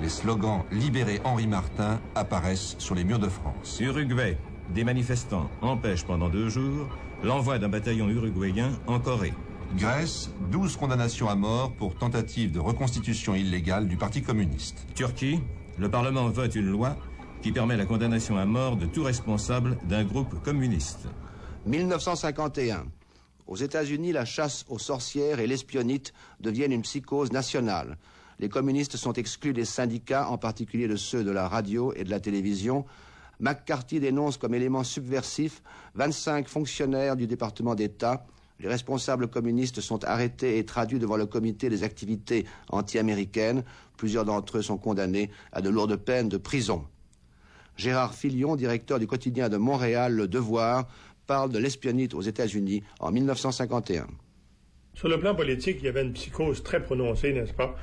Les slogans Libérez Henri Martin apparaissent sur les murs de France. Uruguay, des manifestants empêchent pendant deux jours l'envoi d'un bataillon uruguayen en Corée. Grèce, 12 condamnations à mort pour tentative de reconstitution illégale du Parti communiste. Turquie, le Parlement vote une loi qui permet la condamnation à mort de tout responsable d'un groupe communiste. 1951. Aux États-Unis, la chasse aux sorcières et l'espionnite deviennent une psychose nationale. Les communistes sont exclus des syndicats, en particulier de ceux de la radio et de la télévision. McCarthy dénonce comme élément subversif 25 fonctionnaires du département d'État. Les responsables communistes sont arrêtés et traduits devant le comité des activités anti-américaines. Plusieurs d'entre eux sont condamnés à de lourdes peines de prison. Gérard Filion, directeur du quotidien de Montréal, Le Devoir, parle de l'espionnite aux États-Unis en 1951. Sur le plan politique, il y avait une psychose très prononcée, n'est-ce pas,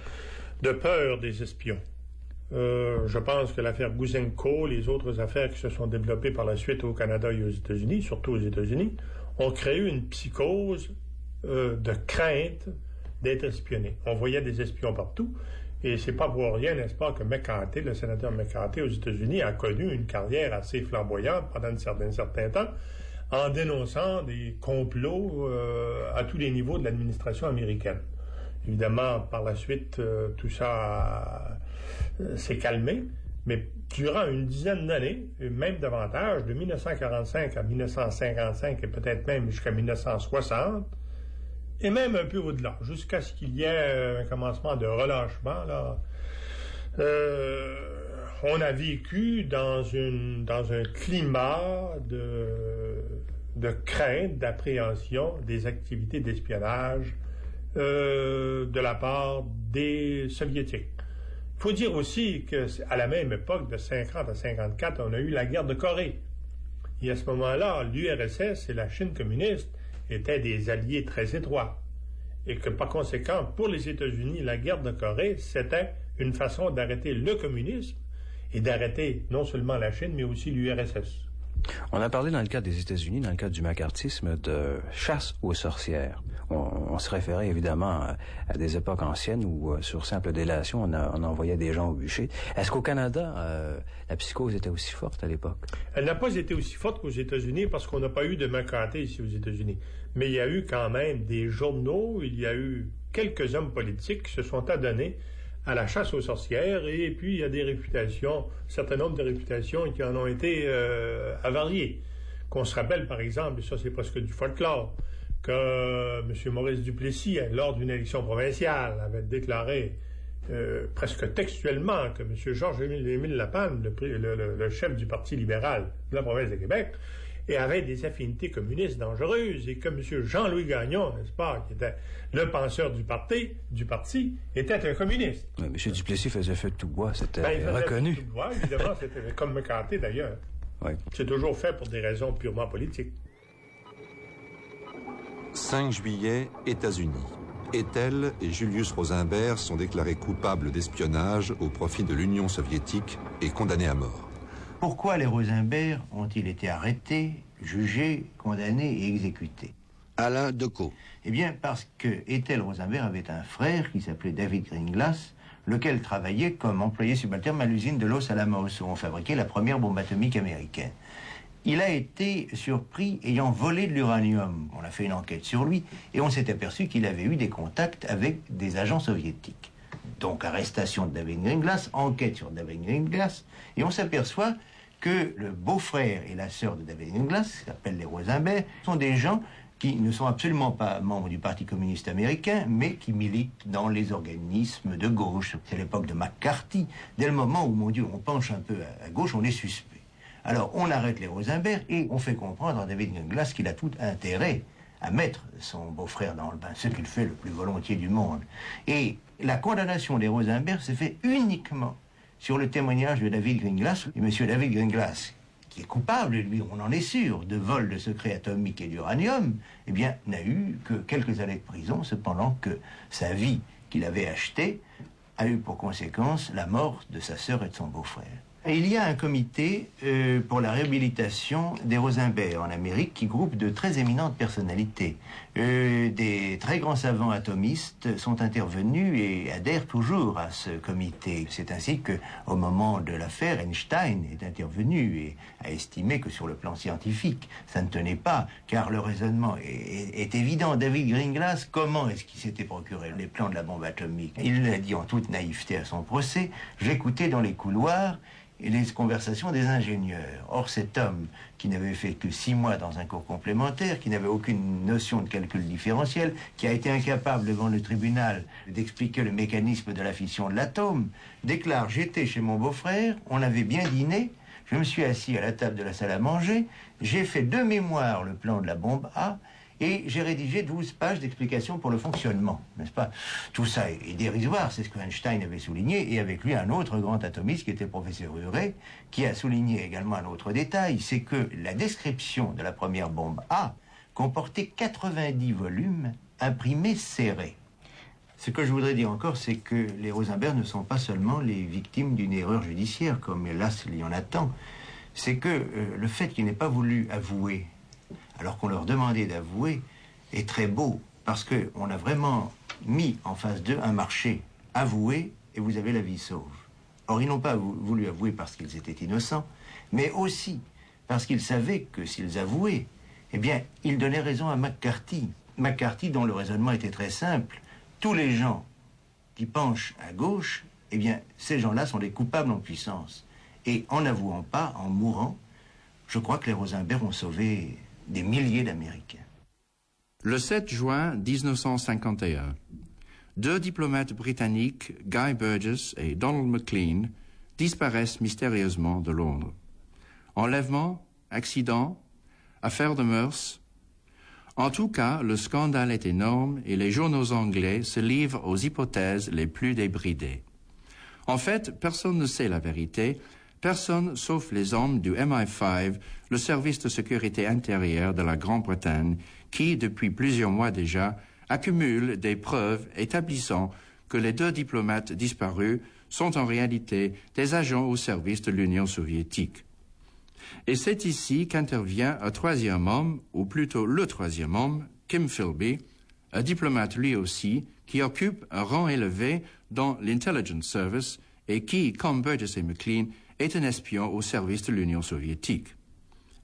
de peur des espions. Euh, je pense que l'affaire Gouzenko, les autres affaires qui se sont développées par la suite au Canada et aux États-Unis, surtout aux États-Unis, ont créé une psychose euh, de crainte d'être espionné. On voyait des espions partout. Et c'est pas pour rien, n'est-ce pas, que McCarthy, le sénateur McCarthy aux États-Unis, a connu une carrière assez flamboyante pendant un certain, temps en dénonçant des complots euh, à tous les niveaux de l'administration américaine. Évidemment, par la suite, tout ça s'est calmé, mais durant une dizaine d'années, même davantage, de 1945 à 1955 et peut-être même jusqu'à 1960, et même un peu au-delà, jusqu'à ce qu'il y ait un commencement de relâchement, là, euh, on a vécu dans, une, dans un climat de, de crainte, d'appréhension des activités d'espionnage euh, de la part des soviétiques. Il faut dire aussi qu'à la même époque, de 50 à 54, on a eu la guerre de Corée. Et à ce moment-là, l'URSS et la Chine communiste étaient des alliés très étroits. Et que par conséquent, pour les États-Unis, la guerre de Corée, c'était une façon d'arrêter le communisme et d'arrêter non seulement la Chine, mais aussi l'URSS. On a parlé dans le cas des États-Unis, dans le cas du macartisme, de chasse aux sorcières. On, se référait évidemment à, des époques anciennes où, euh, sur simple délation, on, envoyait des gens au bûcher. Est-ce qu'au Canada, euh, la psychose était aussi forte à l'époque? Elle n'a pas été aussi forte qu'aux États-Unis parce qu'on n'a pas eu de McCarthy ici aux États-Unis. Mais il y a eu quand même des journaux, il y a eu quelques hommes politiques qui se sont adonnés à la chasse aux sorcières et puis il y a des réputations, un certain nombre de réputations qui en ont été euh, avariées. Qu'on se rappelle par exemple, et ça c'est presque du folklore, que M. Maurice Duplessis, lors d'une élection provinciale, avait déclaré euh, presque textuellement que M. Georges-Émile le, le, chef du Parti libéral de la province de Québec, et avait des affinités communistes dangereuses et que M. Jean-Louis Gagnon, n'est-ce pas, qui était le penseur du parti, du parti était un communiste. Oui, M. Duplessis faisait feu de tout bois, c'était ben, reconnu. Feu de tout bois, évidemment, c'était comme McCarthy d'ailleurs. Oui. C'est toujours fait pour des raisons purement politiques. 5 juillet, États-Unis. Ethel et Julius Rosenberg sont déclarés coupables d'espionnage au profit de l'Union soviétique et condamnés à mort. Pourquoi les Rosenberg ont-ils été arrêtés, jugés, condamnés et exécutés? Alain Decaux. Eh bien, parce que Ethel Rosenberg avait un frère qui s'appelait David Greenglass, lequel travaillait comme employé subalterne à l'usine de Los Alamos, où on fabriquait la première bombe atomique américaine. Il a été surpris ayant volé de l'uranium. On a fait une enquête sur lui et on s'est aperçu qu'il avait eu des contacts avec des agents soviétiques. Donc arrestation de David Greenglass, enquête sur David Greenglass, et on s'aperçoit que le beau-frère et la sœur de David Greenglass, qui s'appellent les Rosenberg, sont des gens qui ne sont absolument pas membres du Parti communiste américain, mais qui militent dans les organismes de gauche. C'est l'époque de McCarthy. Dès le moment où, mon Dieu, on penche un peu à gauche, on est suspect. Alors on arrête les Rosenberg et on fait comprendre à David Greenglass qu'il a tout intérêt à mettre son beau-frère dans le bain, ce qu'il fait le plus volontiers du monde. Et la condamnation des Rosenberg se fait uniquement sur le témoignage de David Greenglass. Et M. David Greenglass, qui est coupable, lui, on en est sûr, de vol de secrets atomiques et d'uranium, eh bien, n'a eu que quelques années de prison, cependant que sa vie qu'il avait achetée a eu pour conséquence la mort de sa sœur et de son beau-frère. Il y a un comité euh, pour la réhabilitation des Rosenberg en Amérique qui groupe de très éminentes personnalités. Euh, des très grands savants atomistes sont intervenus et adhèrent toujours à ce comité. C'est ainsi que, au moment de l'affaire, Einstein est intervenu et a estimé que sur le plan scientifique, ça ne tenait pas, car le raisonnement est, évident. David Greenglass, comment est-ce qu'il s'était procuré les plans de la bombe atomique? Il l'a dit en toute naïveté à son procès. J'écoutais dans les couloirs et les conversations des ingénieurs. Or, cet homme, qui n'avait fait que six mois dans un cours complémentaire, qui n'avait aucune notion de calcul différentiel, qui a été incapable devant le tribunal d'expliquer le mécanisme de la fission de l'atome, déclare J'étais chez mon beau-frère, on avait bien dîné, je me suis assis à la table de la salle à manger, j'ai fait de mémoire le plan de la bombe A, et j'ai rédigé 12 pages d'explications pour le fonctionnement, n'est-ce pas? Tout ça est dérisoire, c'est ce que Einstein avait souligné, et avec lui un autre grand atomiste qui était professeur Urey, qui a souligné également un autre détail, c'est que la description de la première bombe A comportait 90 volumes imprimés serrés. Ce que je voudrais dire encore, c'est que les Rosenberg ne sont pas seulement les victimes d'une erreur judiciaire, comme hélas il y en a tant. C'est que euh, le fait qu'ils n'aient pas voulu avouer alors qu'on leur demandait d'avouer, est très beau, parce qu'on a vraiment mis en face d'eux un marché. Avouez et vous avez la vie sauve. Or, ils n'ont pas voulu avouer parce qu'ils étaient innocents, mais aussi parce qu'ils savaient que s'ils avouaient, eh bien, ils donnaient raison à McCarthy. McCarthy, dont le raisonnement était très simple, tous les gens qui penchent à gauche, eh bien, ces gens-là sont les coupables en puissance. Et en n'avouant pas, en mourant, je crois que les Rosenberg ont sauvé des milliers d'Américains. Le 7 juin 1951, deux diplomates britanniques, Guy Burgess et Donald McLean, disparaissent mystérieusement de Londres. Enlèvement, accident, affaire de mœurs. En tout cas, le scandale est énorme et les journaux anglais se livrent aux hypothèses les plus débridées. En fait, personne ne sait la vérité, Personne, sauf les hommes du MI5, le service de sécurité intérieure de la Grande-Bretagne, qui, depuis plusieurs mois déjà, accumule des preuves établissant que les deux diplomates disparus sont en réalité des agents au service de l'Union soviétique. Et c'est ici qu'intervient un troisième homme, ou plutôt le troisième homme, Kim Philby, un diplomate lui aussi, qui occupe un rang élevé dans l'Intelligence Service et qui, comme Burgess et McLean, est un espion au service de l'Union soviétique.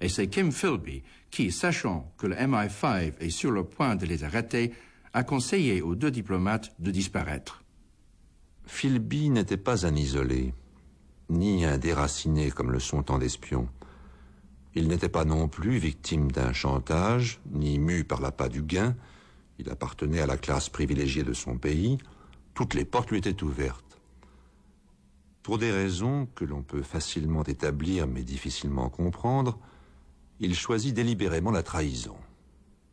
Et c'est Kim Philby qui, sachant que le MI5 est sur le point de les arrêter, a conseillé aux deux diplomates de disparaître. Philby n'était pas un isolé, ni un déraciné comme le sont tant d'espions. Il n'était pas non plus victime d'un chantage, ni mu par l'appât du gain. Il appartenait à la classe privilégiée de son pays. Toutes les portes lui étaient ouvertes. Pour des raisons que l'on peut facilement établir mais difficilement comprendre, il choisit délibérément la trahison.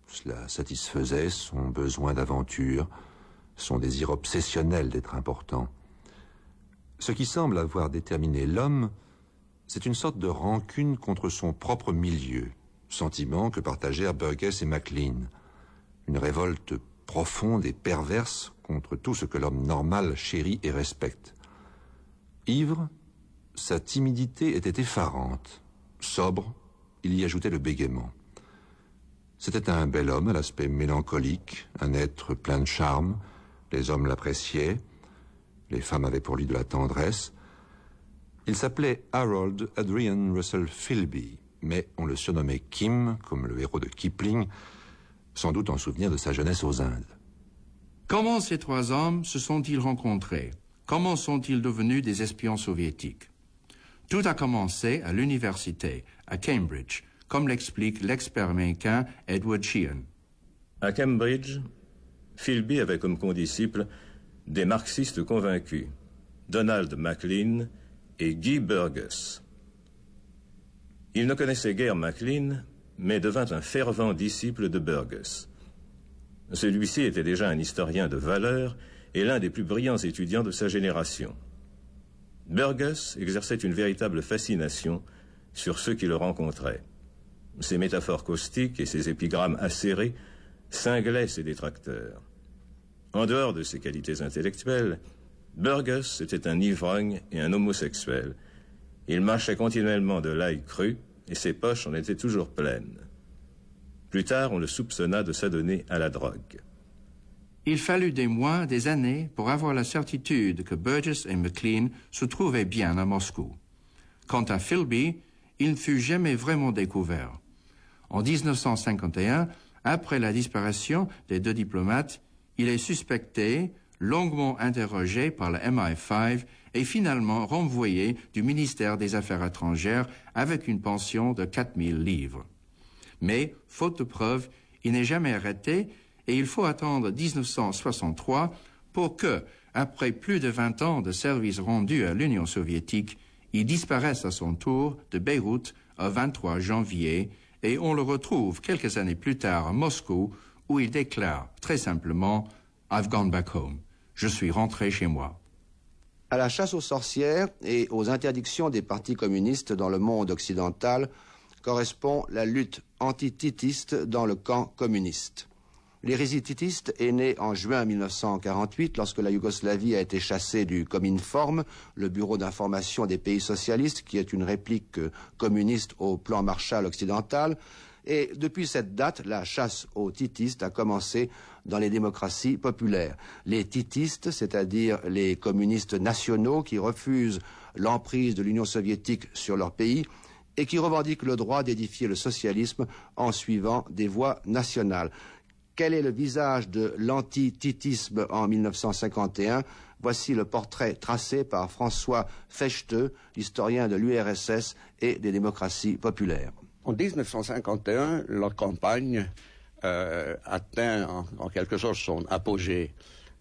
Cela satisfaisait son besoin d'aventure, son désir obsessionnel d'être important. Ce qui semble avoir déterminé l'homme, c'est une sorte de rancune contre son propre milieu, sentiment que partagèrent Burgess et MacLean, une révolte profonde et perverse contre tout ce que l'homme normal chérit et respecte. Ivre, sa timidité était effarante. Sobre, il y ajoutait le bégaiement. C'était un bel homme à l'aspect mélancolique, un être plein de charme. Les hommes l'appréciaient. Les femmes avaient pour lui de la tendresse. Il s'appelait Harold Adrian Russell Philby, mais on le surnommait Kim, comme le héros de Kipling, sans doute en souvenir de sa jeunesse aux Indes. Comment ces trois hommes se sont-ils rencontrés? Comment sont-ils devenus des espions soviétiques? Tout a commencé à l'université, à Cambridge, comme l'explique l'expert américain Edward Sheehan. À Cambridge, Philby avait comme condisciples des marxistes convaincus, Donald MacLean et Guy Burgess. Il ne connaissait guère MacLean, mais devint un fervent disciple de Burgess. Celui-ci était déjà un historien de valeur et l'un des plus brillants étudiants de sa génération. Burgess exerçait une véritable fascination sur ceux qui le rencontraient. Ses métaphores caustiques et ses épigrammes acérés cinglaient ses détracteurs. En dehors de ses qualités intellectuelles, Burgess était un ivrogne et un homosexuel. Il mâchait continuellement de l'ail cru et ses poches en étaient toujours pleines. Plus tard, on le soupçonna de s'adonner à la drogue. Il fallut des mois, des années pour avoir la certitude que Burgess et McLean se trouvaient bien à Moscou. Quant à Philby, il ne fut jamais vraiment découvert. En 1951, après la disparition des deux diplomates, il est suspecté, longuement interrogé par la MI5 et finalement renvoyé du ministère des Affaires étrangères avec une pension de 4000 livres. Mais, faute de preuves, il n'est jamais arrêté et il faut attendre 1963 pour que, après plus de 20 ans de service rendu à l'Union soviétique, il disparaisse à son tour de Beyrouth le 23 janvier et on le retrouve quelques années plus tard à Moscou où il déclare très simplement I've gone back home. Je suis rentré chez moi. À la chasse aux sorcières et aux interdictions des partis communistes dans le monde occidental correspond la lutte antititiste dans le camp communiste. L'hérésie titiste est née en juin 1948 lorsque la Yougoslavie a été chassée du Cominform, le bureau d'information des pays socialistes, qui est une réplique communiste au plan Marshall occidental. Et depuis cette date, la chasse aux titistes a commencé dans les démocraties populaires. Les titistes, c'est-à-dire les communistes nationaux qui refusent l'emprise de l'Union soviétique sur leur pays, et qui revendiquent le droit d'édifier le socialisme en suivant des voies nationales. Quel est le visage de l'antititisme en 1951 Voici le portrait tracé par François Fechte, historien de l'URSS et des démocraties populaires. En 1951, la campagne euh, atteint en, en, quelque sorte son apogée.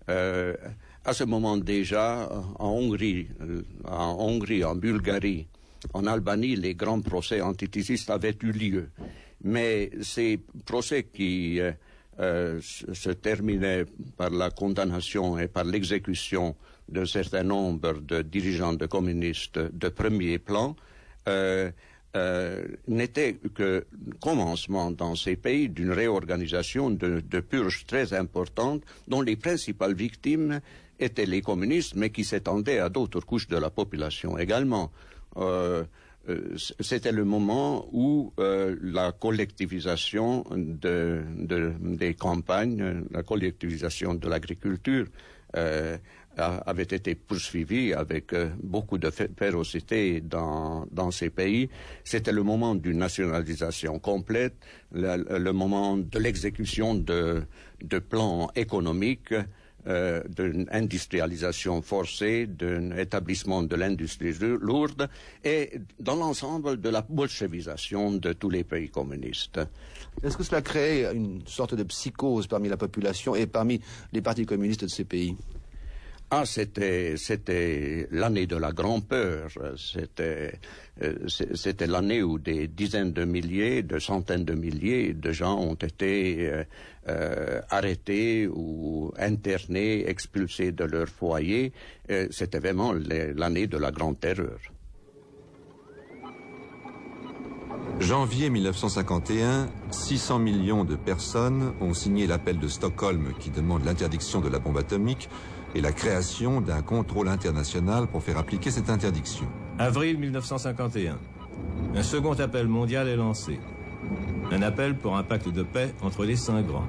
Euh, à ce moment déjà, en Hongrie, en Bulgarie, en Albanie, les grands procès antititistes avaient eu lieu. Mais ces procès qui euh, euh, se terminait par la condamnation et par l'exécution d'un certain nombre de dirigeants de communistes de premier plan, euh, euh, n'était que commencement dans ces pays d'une réorganisation de, de, purges très importante dont les principales victimes étaient les communistes mais qui s'étendaient à d'autres couches de la population également. C'était le moment où euh, la collectivisation de, de, des campagnes, la collectivisation de l'agriculture euh, avait été poursuivie avec euh, beaucoup de férocité dans, dans ces pays. C'était le moment d'une nationalisation complète, le, le moment de l'exécution de, de plans économiques euh, d'une industrialisation forcée, d'un établissement de l'industrie lourde et dans l'ensemble de la bolchevisation de tous les pays communistes. Est-ce que cela crée une sorte de psychose parmi la population et parmi les partis communistes de ces pays? Ah, c'était c'était l'année de la grand-peur. C'était euh, c'était l'année où des dizaines de milliers, de centaines de milliers de gens ont été euh, euh, arrêtés ou internés, expulsés de leur foyer. C'était vraiment l'année de la grande terreur. Janvier 1951, 600 millions de personnes ont signé l'appel de Stockholm qui demande l'interdiction de la bombe atomique et la création d'un contrôle international pour faire appliquer cette interdiction. Avril 1951. Un second appel mondial est lancé. Un appel pour un pacte de paix entre les cinq grands,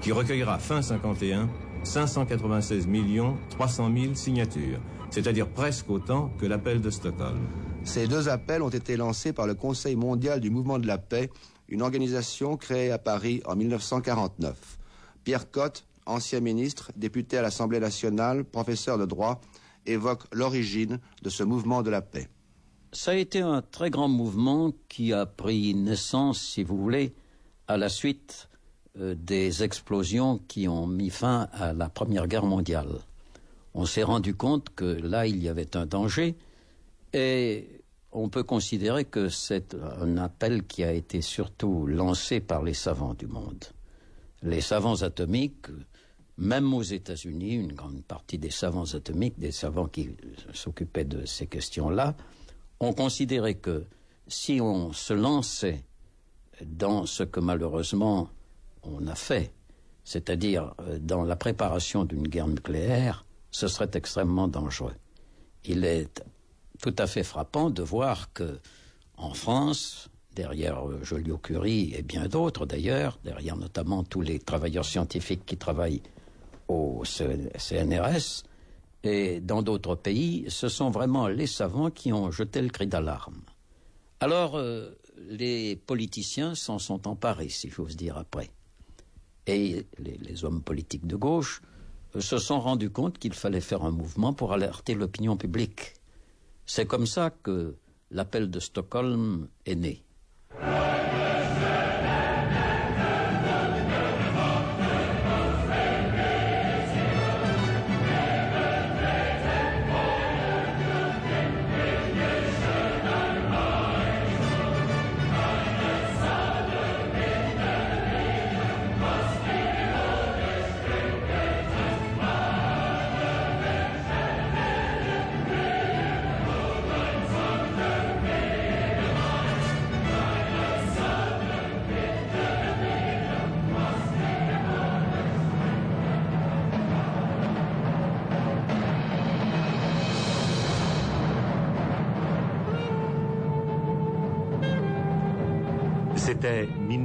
qui recueillera fin 51 596 millions 300 000 signatures, c'est-à-dire presque autant que l'appel de Stockholm. Ces deux appels ont été lancés par le Conseil mondial du mouvement de la paix, une organisation créée à Paris en 1949. Pierre Cotte, ancien ministre, député à l'Assemblée nationale, professeur de droit, évoque l'origine de ce mouvement de la paix. Ça a été un très grand mouvement qui a pris naissance, si vous voulez, à la suite euh, des explosions qui ont mis fin à la Première Guerre mondiale. On s'est rendu compte que là, il y avait un danger et on peut considérer que c'est un appel qui a été surtout lancé par les savants du monde. Les savants atomiques, même aux États-Unis, une grande partie des savants atomiques, des savants qui s'occupaient de ces questions-là, ont considéré que si on se lançait dans ce que malheureusement on a fait, c'est-à-dire euh, dans la préparation d'une guerre nucléaire, ce serait extrêmement dangereux. Il est tout à fait frappant de voir que en France, derrière euh, Joliot-Curie et bien d'autres d'ailleurs, derrière notamment tous les travailleurs scientifiques qui travaillent au CNRS et dans d'autres pays, ce sont vraiment les savants qui ont jeté le cri d'alarme. Alors, euh, les politiciens s'en sont emparés, si j'ose dire, après. Et les, les, hommes politiques de gauche se sont rendus compte qu'il fallait faire un mouvement pour alerter l'opinion publique. C'est comme ça que l'appel de Stockholm est né. C'était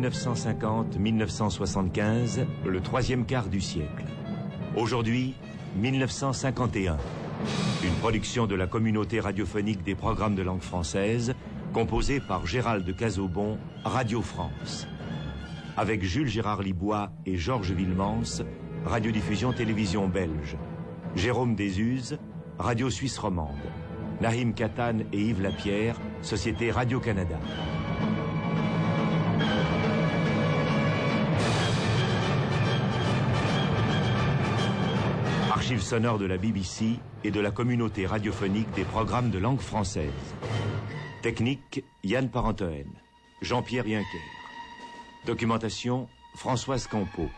1950-1975, le troisième quart du siècle. Aujourd'hui, 1951. Une production de la communauté radiophonique des programmes de langue française, composée par Gérald Cazobon, Radio France. Avec Jules Gérard Libois et Georges Villemans, radiodiffusion télévision belge. Jérôme Desuzes, Radio Suisse romande. Nahim Katan et Yves Lapierre, Société Radio-Canada. Archives de la BBC et de la communauté radiophonique des programmes de langue française. Technique, Yann Parentoen. Jean-Pierre Yinker. Documentation, Françoise Campeau.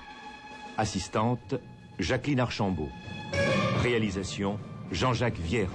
Assistante, Jacqueline Archambault. Réalisation, Jean-Jacques Vierre.